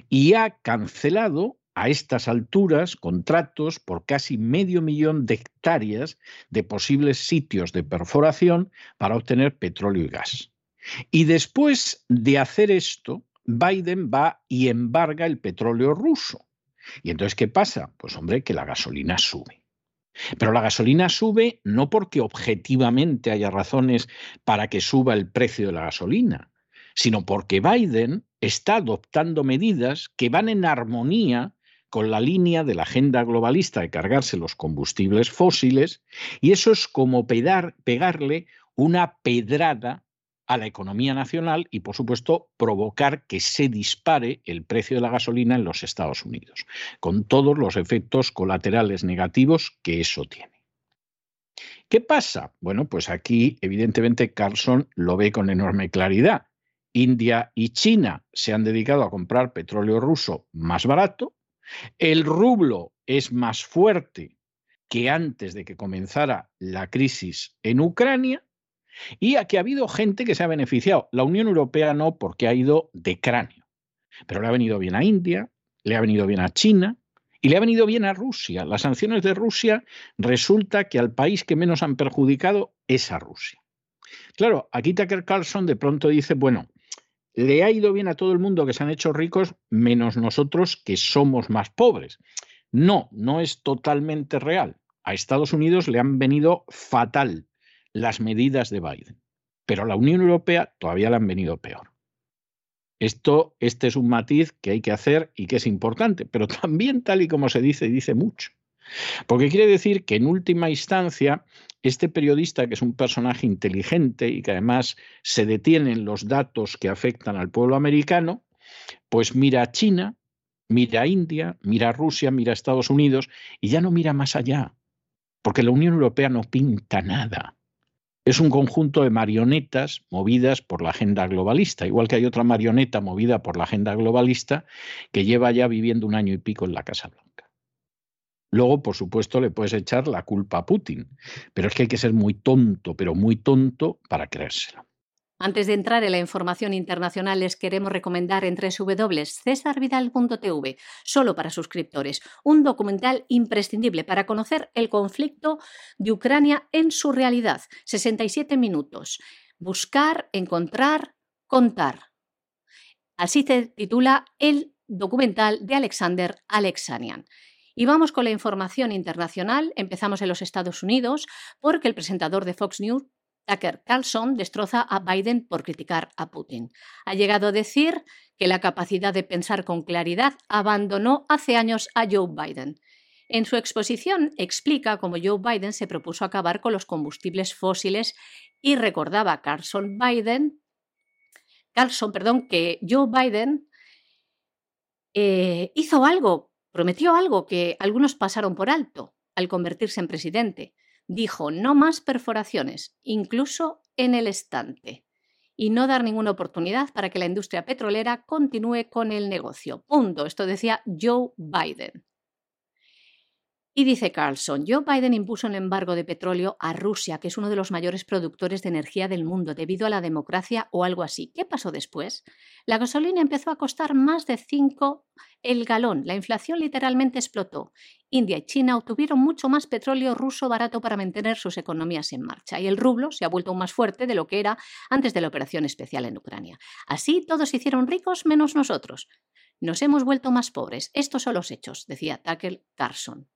Y ha cancelado a estas alturas contratos por casi medio millón de hectáreas de posibles sitios de perforación para obtener petróleo y gas. Y después de hacer esto, Biden va y embarga el petróleo ruso. ¿Y entonces qué pasa? Pues hombre, que la gasolina sube. Pero la gasolina sube no porque objetivamente haya razones para que suba el precio de la gasolina, sino porque Biden está adoptando medidas que van en armonía con la línea de la agenda globalista de cargarse los combustibles fósiles, y eso es como pegarle una pedrada a la economía nacional y, por supuesto, provocar que se dispare el precio de la gasolina en los Estados Unidos, con todos los efectos colaterales negativos que eso tiene. ¿Qué pasa? Bueno, pues aquí evidentemente Carlson lo ve con enorme claridad. India y China se han dedicado a comprar petróleo ruso más barato, el rublo es más fuerte que antes de que comenzara la crisis en Ucrania y aquí ha habido gente que se ha beneficiado. La Unión Europea no, porque ha ido de cráneo. Pero le ha venido bien a India, le ha venido bien a China y le ha venido bien a Rusia. Las sanciones de Rusia resulta que al país que menos han perjudicado es a Rusia. Claro, aquí Tucker Carlson de pronto dice, bueno, le ha ido bien a todo el mundo que se han hecho ricos, menos nosotros que somos más pobres. No, no es totalmente real. A Estados Unidos le han venido fatal las medidas de Biden, pero a la Unión Europea todavía le han venido peor. Esto, este es un matiz que hay que hacer y que es importante, pero también tal y como se dice, dice mucho. Porque quiere decir que en última instancia, este periodista, que es un personaje inteligente y que además se detienen los datos que afectan al pueblo americano, pues mira a China, mira a India, mira a Rusia, mira a Estados Unidos y ya no mira más allá, porque la Unión Europea no pinta nada. Es un conjunto de marionetas movidas por la agenda globalista, igual que hay otra marioneta movida por la agenda globalista que lleva ya viviendo un año y pico en la Casa Blanca. Luego, por supuesto, le puedes echar la culpa a Putin, pero es que hay que ser muy tonto, pero muy tonto para creérselo. Antes de entrar en la información internacional, les queremos recomendar en www.cesarvidal.tv, solo para suscriptores, un documental imprescindible para conocer el conflicto de Ucrania en su realidad. 67 minutos. Buscar, encontrar, contar. Así se titula el documental de Alexander Alexanian. Y vamos con la información internacional. Empezamos en los Estados Unidos porque el presentador de Fox News, Tucker Carlson, destroza a Biden por criticar a Putin. Ha llegado a decir que la capacidad de pensar con claridad abandonó hace años a Joe Biden. En su exposición explica cómo Joe Biden se propuso acabar con los combustibles fósiles y recordaba a Carlson Biden, Carlson, perdón, que Joe Biden eh, hizo algo Prometió algo que algunos pasaron por alto al convertirse en presidente. Dijo no más perforaciones, incluso en el estante, y no dar ninguna oportunidad para que la industria petrolera continúe con el negocio. Punto. Esto decía Joe Biden. Y dice Carlson, Joe Biden impuso un embargo de petróleo a Rusia, que es uno de los mayores productores de energía del mundo, debido a la democracia o algo así. ¿Qué pasó después? La gasolina empezó a costar más de 5 el galón. La inflación literalmente explotó. India y China obtuvieron mucho más petróleo ruso barato para mantener sus economías en marcha. Y el rublo se ha vuelto aún más fuerte de lo que era antes de la operación especial en Ucrania. Así todos se hicieron ricos menos nosotros. Nos hemos vuelto más pobres. Estos son los hechos, decía Tucker Carlson.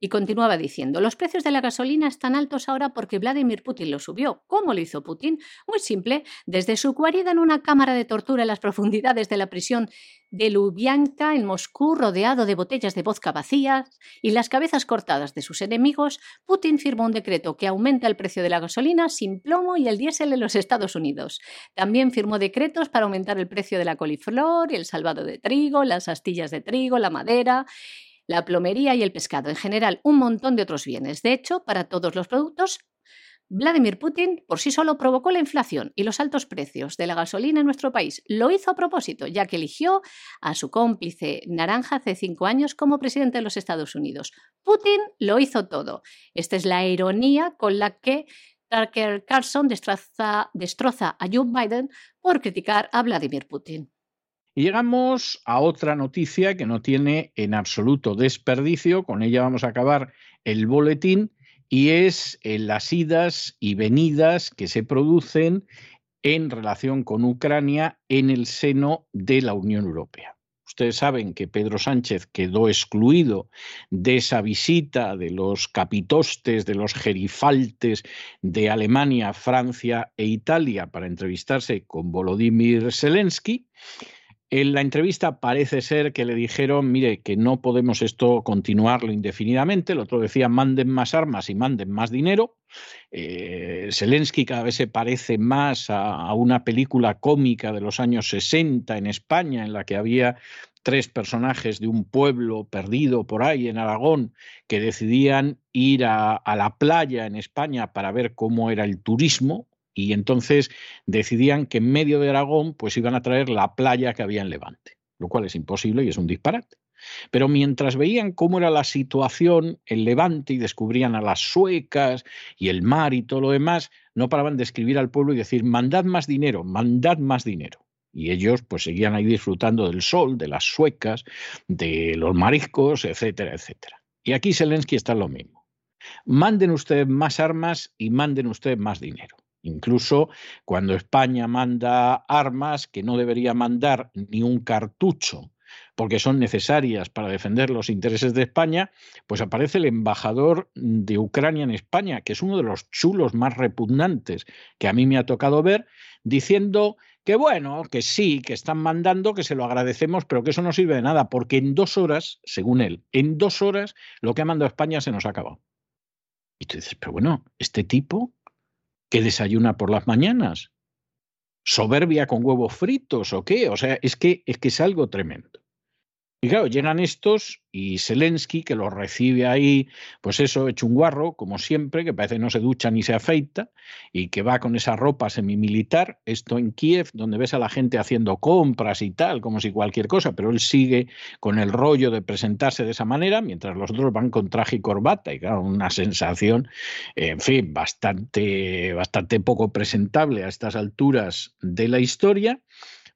Y continuaba diciendo, los precios de la gasolina están altos ahora porque Vladimir Putin lo subió. ¿Cómo lo hizo Putin? Muy simple, desde su guarida en una cámara de tortura en las profundidades de la prisión de Lubyanka en Moscú, rodeado de botellas de vodka vacías y las cabezas cortadas de sus enemigos, Putin firmó un decreto que aumenta el precio de la gasolina sin plomo y el diésel en los Estados Unidos. También firmó decretos para aumentar el precio de la coliflor, el salvado de trigo, las astillas de trigo, la madera la plomería y el pescado, en general un montón de otros bienes. De hecho, para todos los productos, Vladimir Putin por sí solo provocó la inflación y los altos precios de la gasolina en nuestro país. Lo hizo a propósito, ya que eligió a su cómplice naranja hace cinco años como presidente de los Estados Unidos. Putin lo hizo todo. Esta es la ironía con la que Tucker Carlson destroza, a Joe Biden por criticar a Vladimir Putin. Llegamos a otra noticia que no tiene en absoluto desperdicio, con ella vamos a acabar el boletín, y es eh, las idas y venidas que se producen en relación con Ucrania en el seno de la Unión Europea. Ustedes saben que Pedro Sánchez quedó excluido de esa visita de los capitostes, de los gerifaltes de Alemania, Francia e Italia para entrevistarse con Volodymyr Zelensky. En la entrevista parece ser que le dijeron, mire, que no podemos esto continuarlo indefinidamente. El otro decía, manden más armas y manden más dinero. Eh, Zelensky cada vez se parece más a, una película cómica de los años 60 en España, en la que había tres personajes de un pueblo perdido por ahí en Aragón que decidían ir a la playa en España para ver cómo era el turismo y entonces decidían que en medio de Aragón pues iban a traer la playa que había en Levante, lo cual es imposible y es un disparate. Pero mientras veían cómo era la situación en Levante y descubrían a las suecas y el mar y todo lo demás, no paraban de escribir al pueblo y decir, mandad más dinero, mandad más dinero. Y ellos pues seguían ahí disfrutando del sol, de las suecas, de los mariscos, etcétera, etcétera. Y aquí Zelensky está lo mismo. Manden ustedes más armas y manden ustedes más dinero. Incluso cuando España manda armas que no debería mandar ni un cartucho porque son necesarias para defender los intereses de España, pues aparece el embajador de Ucrania en España, que es uno de los chulos más repugnantes que a mí me ha tocado ver, diciendo que bueno, que sí, que están mandando, que se lo agradecemos, pero que eso no sirve de nada, porque en dos horas, según él, en dos horas lo que ha mandado España se nos ha acabado. Y tú dices, pero bueno, este tipo que desayuna por las mañanas? ¿Soberbia con huevos fritos o qué? O sea, es que es, que es algo tremendo. Y claro, llegan estos y Zelensky, que los recibe ahí, pues eso, hecho un guarro, como siempre, que parece que no se ducha ni se afeita, y que va con esa ropa semimilitar, esto en Kiev, donde ves a la gente haciendo compras y tal, como si cualquier cosa, pero él sigue con el rollo de presentarse de esa manera, mientras los otros van con traje y corbata, y claro, una sensación, en fin, bastante, bastante poco presentable a estas alturas de la historia.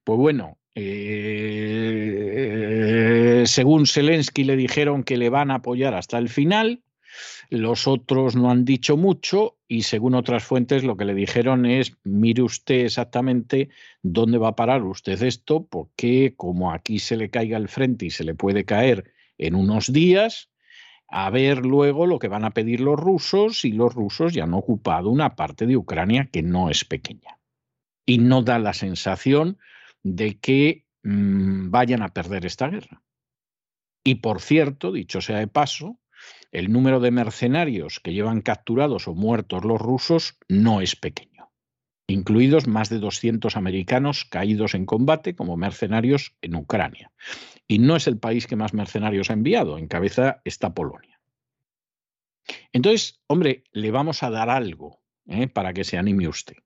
Pues bueno, eh, según Zelensky le dijeron que le van a apoyar hasta el final, los otros no han dicho mucho y según otras fuentes lo que le dijeron es, mire usted exactamente dónde va a parar usted esto, porque como aquí se le caiga el frente y se le puede caer en unos días, a ver luego lo que van a pedir los rusos y los rusos ya han ocupado una parte de Ucrania que no es pequeña. Y no da la sensación de que mmm, vayan a perder esta guerra. Y por cierto, dicho sea de paso, el número de mercenarios que llevan capturados o muertos los rusos no es pequeño, incluidos más de 200 americanos caídos en combate como mercenarios en Ucrania. Y no es el país que más mercenarios ha enviado, en cabeza está Polonia. Entonces, hombre, le vamos a dar algo ¿eh? para que se anime usted.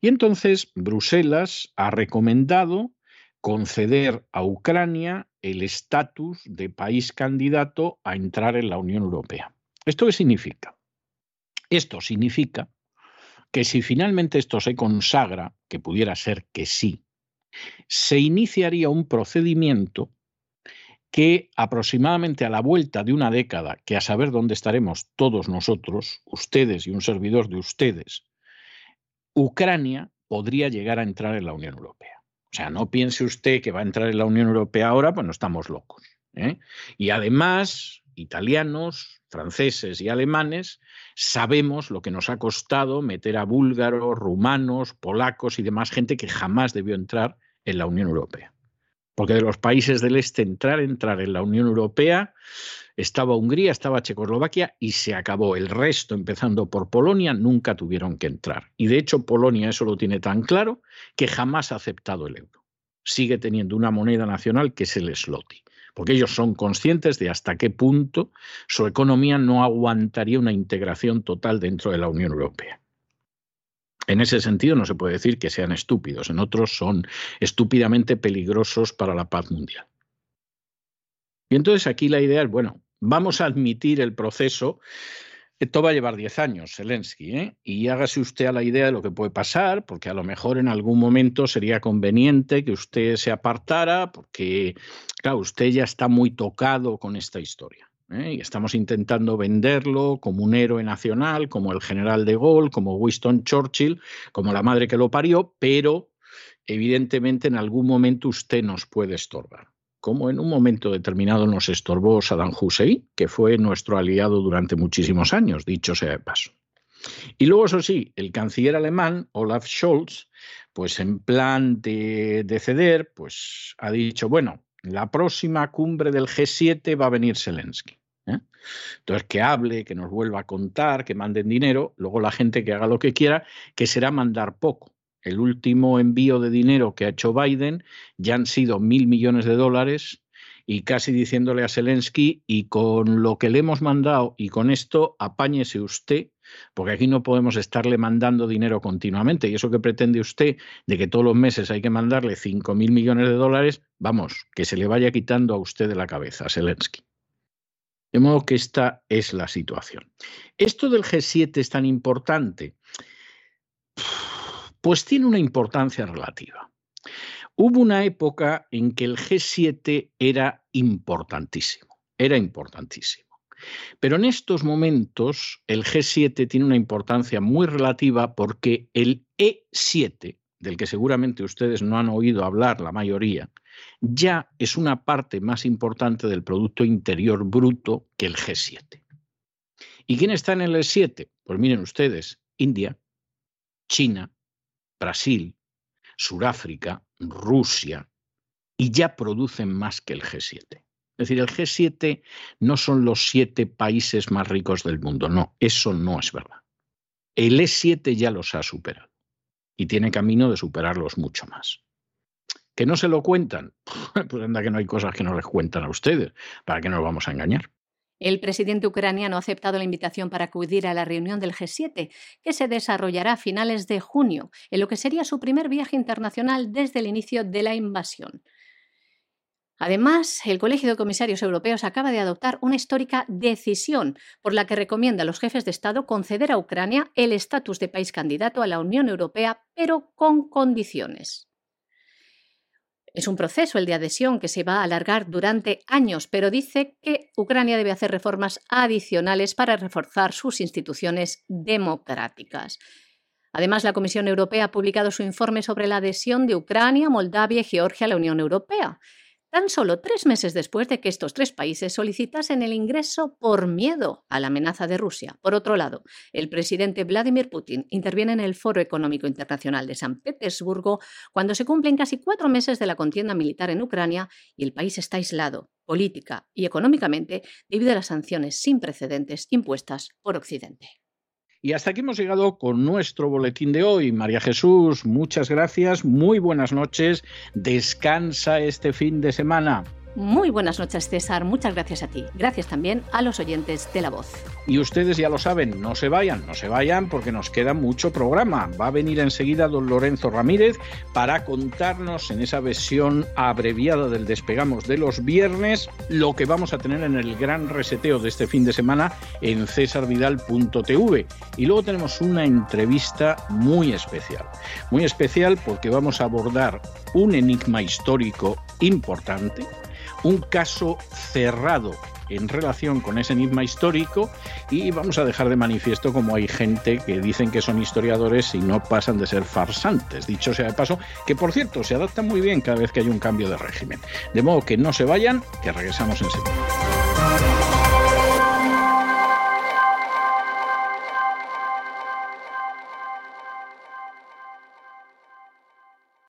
Y entonces Bruselas ha recomendado conceder a Ucrania el estatus de país candidato a entrar en la Unión Europea. ¿Esto qué significa? Esto significa que si finalmente esto se consagra, que pudiera ser que sí, se iniciaría un procedimiento que aproximadamente a la vuelta de una década, que a saber dónde estaremos todos nosotros, ustedes y un servidor de ustedes, Ucrania podría llegar a entrar en la Unión Europea. O sea, no piense usted que va a entrar en la Unión Europea ahora, pues no estamos locos. ¿eh? Y además, italianos, franceses y alemanes sabemos lo que nos ha costado meter a búlgaros, rumanos, polacos y demás gente que jamás debió entrar en la Unión Europea. Porque de los países del este entrar, entrar en la Unión Europea, estaba Hungría, estaba Checoslovaquia y se acabó. El resto, empezando por Polonia, nunca tuvieron que entrar. Y de hecho Polonia eso lo tiene tan claro que jamás ha aceptado el euro. Sigue teniendo una moneda nacional que es el slotty porque ellos son conscientes de hasta qué punto su economía no aguantaría una integración total dentro de la Unión Europea. En ese sentido no se puede decir que sean estúpidos, en otros son estúpidamente peligrosos para la paz mundial. Y entonces aquí la idea es, bueno, vamos a admitir el proceso Esto va a llevar 10 años, Zelensky, ¿eh? y hágase usted a la idea de lo que puede pasar, porque a lo mejor en algún momento sería conveniente que usted se apartara, porque, claro, usted ya está muy tocado con esta historia. ¿Eh? Y estamos intentando venderlo como un héroe nacional, como el general de Gaulle, como Winston Churchill, como la madre que lo parió, pero evidentemente en algún momento usted nos puede estorbar como en un momento determinado nos estorbó Saddam Hussein, que fue nuestro aliado durante muchísimos años, dicho sea de paso. Y luego, eso sí, el canciller alemán, Olaf Scholz, pues en plan de, ceder, pues ha dicho, bueno, la próxima cumbre del G7 va a venir Zelensky. ¿eh? Entonces, que hable, que nos vuelva a contar, que manden dinero, luego la gente que haga lo que quiera, que será mandar poco el último envío de dinero que ha hecho Biden ya han sido mil millones de dólares y casi diciéndole a Zelensky, y con lo que le hemos mandado y con esto, apáñese usted, porque aquí no podemos estarle mandando dinero continuamente. Y eso que pretende usted de que todos los meses hay que mandarle cinco mil millones de dólares, vamos, que se le vaya quitando a usted de la cabeza, Zelensky. De modo que esta es la situación. Esto del G7 es tan importante pues tiene una importancia relativa. Hubo una época en que el G7 era importantísimo, era importantísimo. Pero en estos momentos el G7 tiene una importancia muy relativa porque el E7, del que seguramente ustedes no han oído hablar la mayoría, ya es una parte más importante del Producto Interior Bruto que el G7. ¿Y quién está en el E7? Pues miren ustedes, India, China, Brasil, Suráfrica, Rusia, y ya producen más que el G7. Es decir, el G7 no son los siete países más ricos del mundo, no, eso no es verdad. El E7 ya los ha superado y tiene camino de superarlos mucho más. ¿Que no se lo cuentan? Pues anda que no hay cosas que no les cuentan a ustedes, ¿para qué nos vamos a engañar? El presidente ucraniano ha aceptado la invitación para acudir a la reunión del G7, que se desarrollará a finales de junio, en lo que sería su primer viaje internacional desde el inicio de la invasión. Además, el Colegio de Comisarios Europeos acaba de adoptar una histórica decisión por la que recomienda a los jefes de Estado conceder a Ucrania el estatus de país candidato a la Unión Europea, pero con condiciones. Es un proceso el de adhesión que se va a alargar durante años, pero dice que Ucrania debe hacer reformas adicionales para reforzar sus instituciones democráticas. Además, la Comisión Europea ha publicado su informe sobre la adhesión de Ucrania, Moldavia y Georgia a la Unión Europea tan solo tres meses después de que estos tres países solicitasen el ingreso por miedo a la amenaza de Rusia. Por otro lado, el presidente Vladimir Putin interviene en el Foro Económico Internacional de San Petersburgo cuando se cumplen casi cuatro meses de la contienda militar en Ucrania y el país está aislado política y económicamente debido a las sanciones sin precedentes impuestas por Occidente. Y hasta aquí hemos llegado con nuestro boletín de hoy. María Jesús, muchas gracias, muy buenas noches, descansa este fin de semana. Muy buenas noches, César. Muchas gracias a ti. Gracias también a los oyentes de La Voz. Y ustedes ya lo saben, no se vayan, no se vayan porque nos queda mucho programa. Va a venir enseguida don Lorenzo Ramírez para contarnos en esa versión abreviada del Despegamos de los viernes lo que vamos a tener en el gran reseteo de este fin de semana en cesarvidal.tv. Y luego tenemos una entrevista muy especial. Muy especial porque vamos a abordar un enigma histórico importante un caso cerrado en relación con ese enigma histórico y vamos a dejar de manifiesto como hay gente que dicen que son historiadores y no pasan de ser farsantes, dicho sea de paso, que por cierto se adaptan muy bien cada vez que hay un cambio de régimen. De modo que no se vayan, que regresamos enseguida.